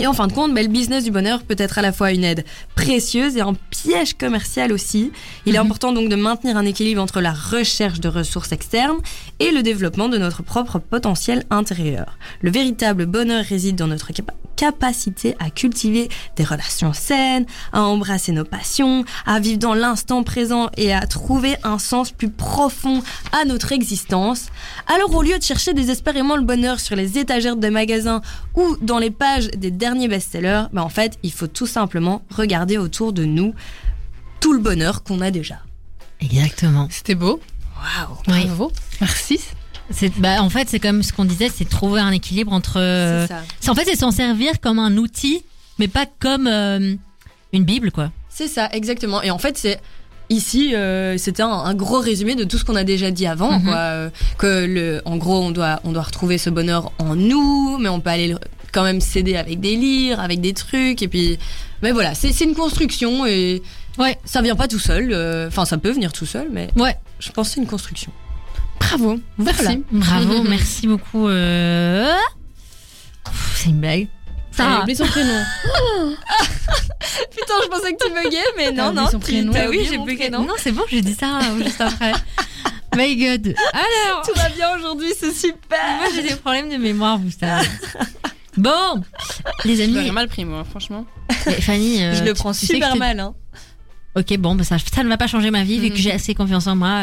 Et en fin de compte, le business du bonheur peut être à la fois une aide précieuse et un piège commercial aussi. Il est Mhm. important donc de maintenir un équilibre entre la recherche de ressources externes et le développement de notre propre potentiel intérieur. Le véritable bonheur réside dans notre capa- capacité à cultiver des relations saines, à embrasser nos passions, à vivre dans l'instant présent et à trouver un sens plus profond à notre existence. Alors au lieu de chercher désespérément le bonheur sur les étagères des magasins ou dans les pages des derniers best-sellers, bah en fait, il faut tout simplement regarder autour de nous tout le bonheur qu'on a déjà. Exactement. C'était beau. Waouh Oui. Bravo. Merci. Bah, en fait, c'est comme ce qu'on disait, c'est trouver un équilibre entre. euh, C'est ça. c'est- en fait, c'est s'en servir comme un outil, mais pas comme euh, une Bible, quoi. C'est ça, exactement. Et en fait, c'est ici, euh, c'était un, un gros résumé de tout ce qu'on a déjà dit avant, Mhm. quoi. Euh, que le, en gros, on doit, on doit retrouver ce bonheur en nous, mais on peut aller le- quand même s'aider avec des livres, avec des trucs, et puis, mais voilà, c'est une construction et Ouais. ça vient pas tout seul. euh, Enfin, ça peut venir tout seul, mais Ouais. je pense que c'est une construction. Bravo. Merci. Bravo, merci beaucoup. euh. C'est une blague. Elle a Sarah. oublié son prénom. Putain, je pensais que tu buguais, mais T'as non, non, son prénom. t'as Bah oui, j'ai plus prénom. Non, c'est bon, j'ai dit Sarah juste après. My God. Alors, Tout va bien aujourd'hui, c'est super. moi j'ai des problèmes de mémoire, vous savez. Bon, les amis, mal pris, moi, franchement. et Fanny, euh, je le prends tu sais que super je mal, hein. Ok, bon, bah ça, ça ne va pas changer ma vie vu que j'ai assez confiance en moi.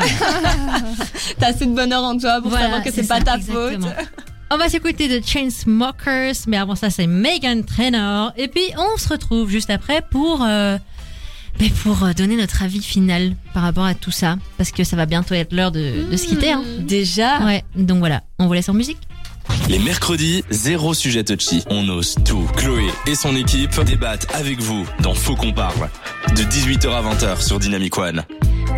T'as assez de bonheur en toi pour Voilà, savoir que c'est c'est pas ça, ta exactement. faute. On va s'écouter de Chainsmokers, mais avant ça, c'est Megan Trainor. Et puis, on se retrouve juste après pour, euh, ben, pour euh, donner notre avis final par rapport à tout ça. Parce que ça va bientôt être l'heure de, de se quitter. Hein. Déjà, Ouais, donc voilà, on vous laisse en musique. Les mercredis, zéro sujet touchy. On ose tout. Chloé et son équipe débattent avec vous dans Faut qu'on parle. De 18h à 20h sur Dynamic One.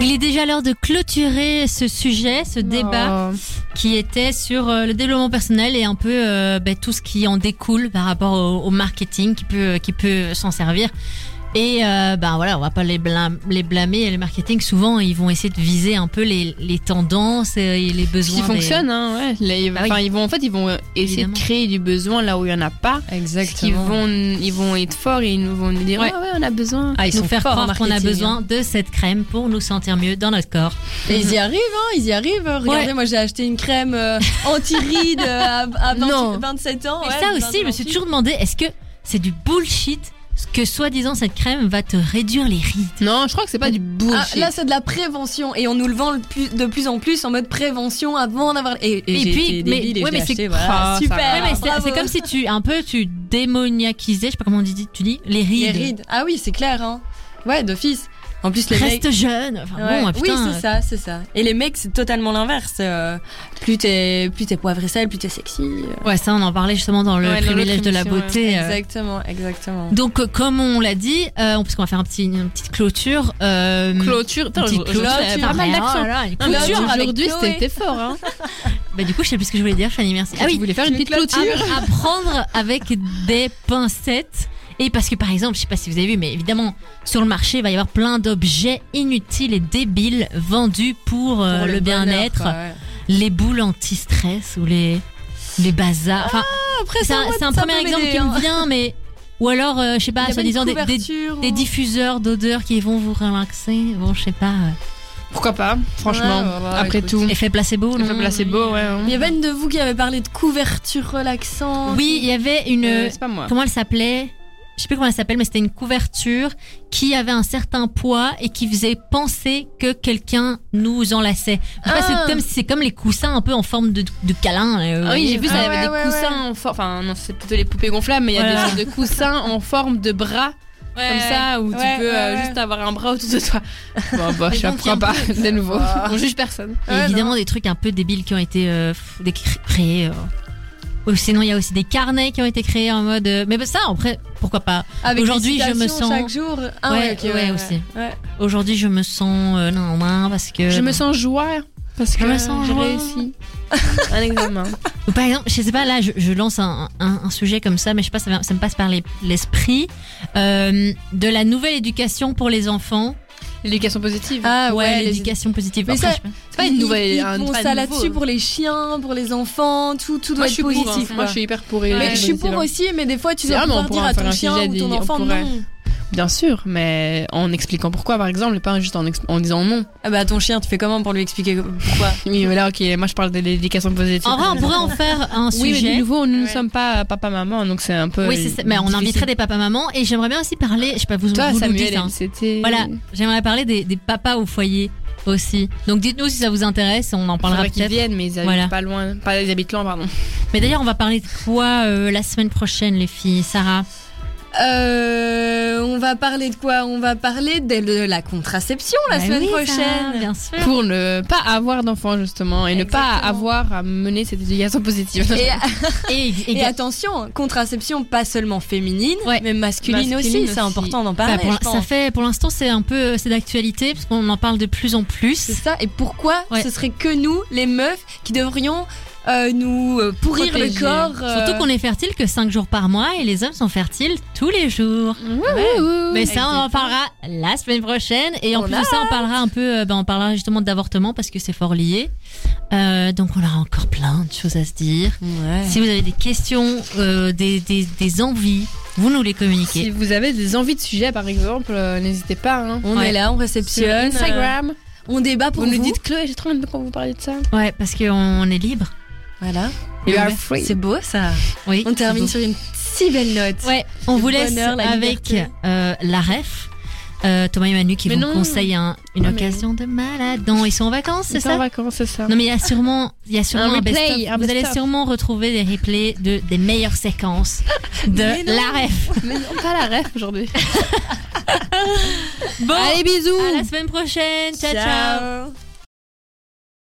Il est déjà l'heure de clôturer ce sujet, ce débat Oh. qui était sur euh, le développement personnel et un peu euh, ben, tout ce qui en découle par rapport au, au marketing qui peut, qui peut s'en servir. Et euh, ben voilà, on va pas les, blâmer, les blâmer. Marketing, souvent, ils vont essayer de viser un peu les, les tendances et les Ce besoins. qui des- fonctionne, hein, ouais. Les- Bah oui. enfin, ils vont, en fait, ils vont essayer Évidemment. de créer du besoin là où il y en a pas. Ils vont, ils vont être forts et ils nous vont nous dire, Ouais. ouais, ouais, on a besoin. Ah, ils nous sont faire croire qu'on a besoin de cette crème pour nous sentir mieux dans notre corps. Et ils y arrivent, hein, ils y arrivent. Regardez, Ouais. moi j'ai acheté une crème euh, anti-rides euh, à, à 28 Non. 27 ans. Et ouais, ça aussi, je me suis 28. toujours demandé, est-ce que c'est du bullshit que soi-disant cette crème va te réduire les rides Non, je crois que c'est pas du Ah, bullshit. là, c'est de la prévention et on nous le vend le plus- de plus en plus en mode prévention avant d'avoir. Et, et, Et j'ai puis, mais- ouais, c'est- voilà. Ah, super. Ouais, mais c'est- bravo. c'est comme si tu un peu tu démoniaquisais, je sais pas comment on dit, tu dis les rides. les rides. Ah oui, c'est clair, hein. Ouais, d'office. En plus, les mecs. Reste jeune. Enfin, Ouais. bon, oui, putain, c'est ça, c'est ça. Et les mecs, c'est totalement l'inverse. euh, plus t'es, plus t'es poivre et sel, plus t'es sexy. euh. Ouais, ça on en parlait justement dans le Ouais, privilège de la ouais. beauté. euh. Exactement, exactement. Donc euh, comme on l'a dit, euh, parce qu'on va faire un petit, une petite clôture. Euh, Clôture. Attends, petite aujourd'hui, clôture, il y avait pas mal d'accent. Oh clôture. Aujourd'hui, c'était fort, hein. Bah, du coup, je sais plus ce que je voulais dire, Fanny, merci. Ah oui, tu voulais faire une petite clôture. à, à prendre avec des pincettes. Et parce que par exemple, je sais pas si vous avez vu, mais évidemment, sur le marché, il va y avoir plein d'objets inutiles et débiles vendus pour, euh, Pour le, bien-être, ouais. les boules anti-stress ou les les bazars. Enfin, Après, c'est un, premier exemple qui me vient, mais ou alors, euh, je sais pas, soi-disant des, diffuseurs d'odeurs qui vont vous relaxer. Bon, je sais pas. euh, Pourquoi pas, franchement. Ouais, ouais, ouais, Après écoute. tout. Effet placebo, non placebo, ouais. hein. Il y avait une de vous qui avait parlé de couverture relaxante. Oui, il y avait une. Euh, c'est pas moi. comment elle s'appelait? Je sais plus comment elle s'appelle, mais c'était une couverture qui avait un certain poids et qui faisait penser que quelqu'un nous enlaçait. Ah. c'est comme c'est comme les coussins un peu en forme de, de câlin. euh, Ah oui, j'ai vu ça, il y Ah avait ouais, des ouais, coussins en forme. Enfin, non, c'est plutôt les poupées gonflables, mais il y a Voilà. des sortes de coussins en forme de bras. Comme ça, où tu peux ouais, euh, ouais. juste avoir un bras autour de toi. Bon, bah, je un pas, de nouveau. Ah. On juge personne. Et Ouais, évidemment des trucs un peu débiles qui ont été euh, créés. Ou sinon, il y a aussi des carnets qui ont été créés en mode. euh, Mais bah, ça, après, pourquoi pas Avec Aujourd'hui, des je me sens- chaque jour. Ah Ouais, ouais, ok, ouais, aussi. Ouais. Aujourd'hui, je me sens euh, non, non, parce que. Je me sens joie parce que Je me sens j'ai joie. réussi un examen. Ou par exemple, je sais pas, là, je, je lance un, un, un sujet comme ça, mais je sais pas, ça, ça me passe par les- l'esprit euh, de la nouvelle éducation pour les enfants. L'éducation positive. Ah ouais, ouais, les- l'éducation positive. Mais Après, ça- c'est pas une nouvelle. Ils, un- ça là-dessus pour les chiens, pour les enfants, tout, tout doit Moi, je être suis pour. positif. hein. Moi, je suis hyper pour. Mais l'éducation je suis pour aussi, mais des fois tu dois pouvoir dire à ton chien ou ton enfant non. Bien sûr, mais en expliquant pourquoi, par exemple, et pas juste en, ex- en disant non. Ah bah ton chien, tu fais comment pour lui expliquer pourquoi? Oui, mais là, ok, moi je parle de l'éducation positive. En vrai, on pourrait en faire un Oui, mais sujet. de nouveau, nous ne Ouais. sommes pas papa-maman, donc c'est un peu. Oui, c'est ça. mais on inviterait des papas-mamans et j'aimerais bien aussi parler, je sais pas, vous Toi, vous Samuel, hein. c'était. Voilà, j'aimerais parler des, des papas au foyer aussi. Donc dites-nous si ça vous intéresse, on en parlera Faudrait qu'ils peut-être. viennent, mais ils habitent Voilà. pas loin. Pas, ils habitent loin, pardon. Mais d'ailleurs, on va parler de quoi euh, la semaine prochaine, les filles Sarah? Euh, on va parler de quoi? On va parler de, la contraception la Bah semaine oui, prochaine. bien sûr. Pour ne pas avoir d'enfants, justement, et ne pas avoir à mener cette éducation positive. Et, Et, et- et attention, contraception pas seulement féminine, Ouais. mais masculine, Masculine aussi. C'est important d'en bah, parler. pour, je ça fait pour l'instant c'est un peu c'est d'actualité parce qu'on en parle de plus en plus. C'est ça. Et pourquoi Ouais. ce serait que nous, les meufs, qui devrions euh, nous euh, pourrir Protéger. le corps euh, Surtout qu'on est fertile que 5 jours par mois et les hommes sont fertiles tous les jours. Mais ça, on en parlera la semaine prochaine. Et en On plus de ça, on parlera un peu, euh, ben, on parlera justement d'avortement parce que c'est fort lié. Euh, donc on aura encore plein de choses à se dire. Ouais. Si vous avez des questions, euh, des, des, des envies, vous nous les communiquez. Si vous avez des envies de sujets, par exemple, euh, n'hésitez pas. Hein. On Ouais. est là, on Sur réceptionne. euh, Instagram, on débat pour vous vous. nous dites Chloé, j'ai trop envie de quand vous parlez de ça. Ouais, parce qu'on est libre. Voilà. You are free. C'est beau ça. Oui. On termine sur une si belle note. Ouais, on vous laisse avec euh, la ref. Euh, Thomas et Manu qui Mais vous non. conseillent un- une Ah, mais- occasion de malade. Non, ils sont en vacances, c'est C'est en ça vacances, c'est ça. Non mais il y a sûrement, il y a sûrement Un un, replay, un Vous allez sûrement retrouver des replays de des meilleures séquences de la ref. Mais non, pas la ref aujourd'hui. Bon, Allez, bisous à la semaine prochaine. ciao. ciao. Ciao.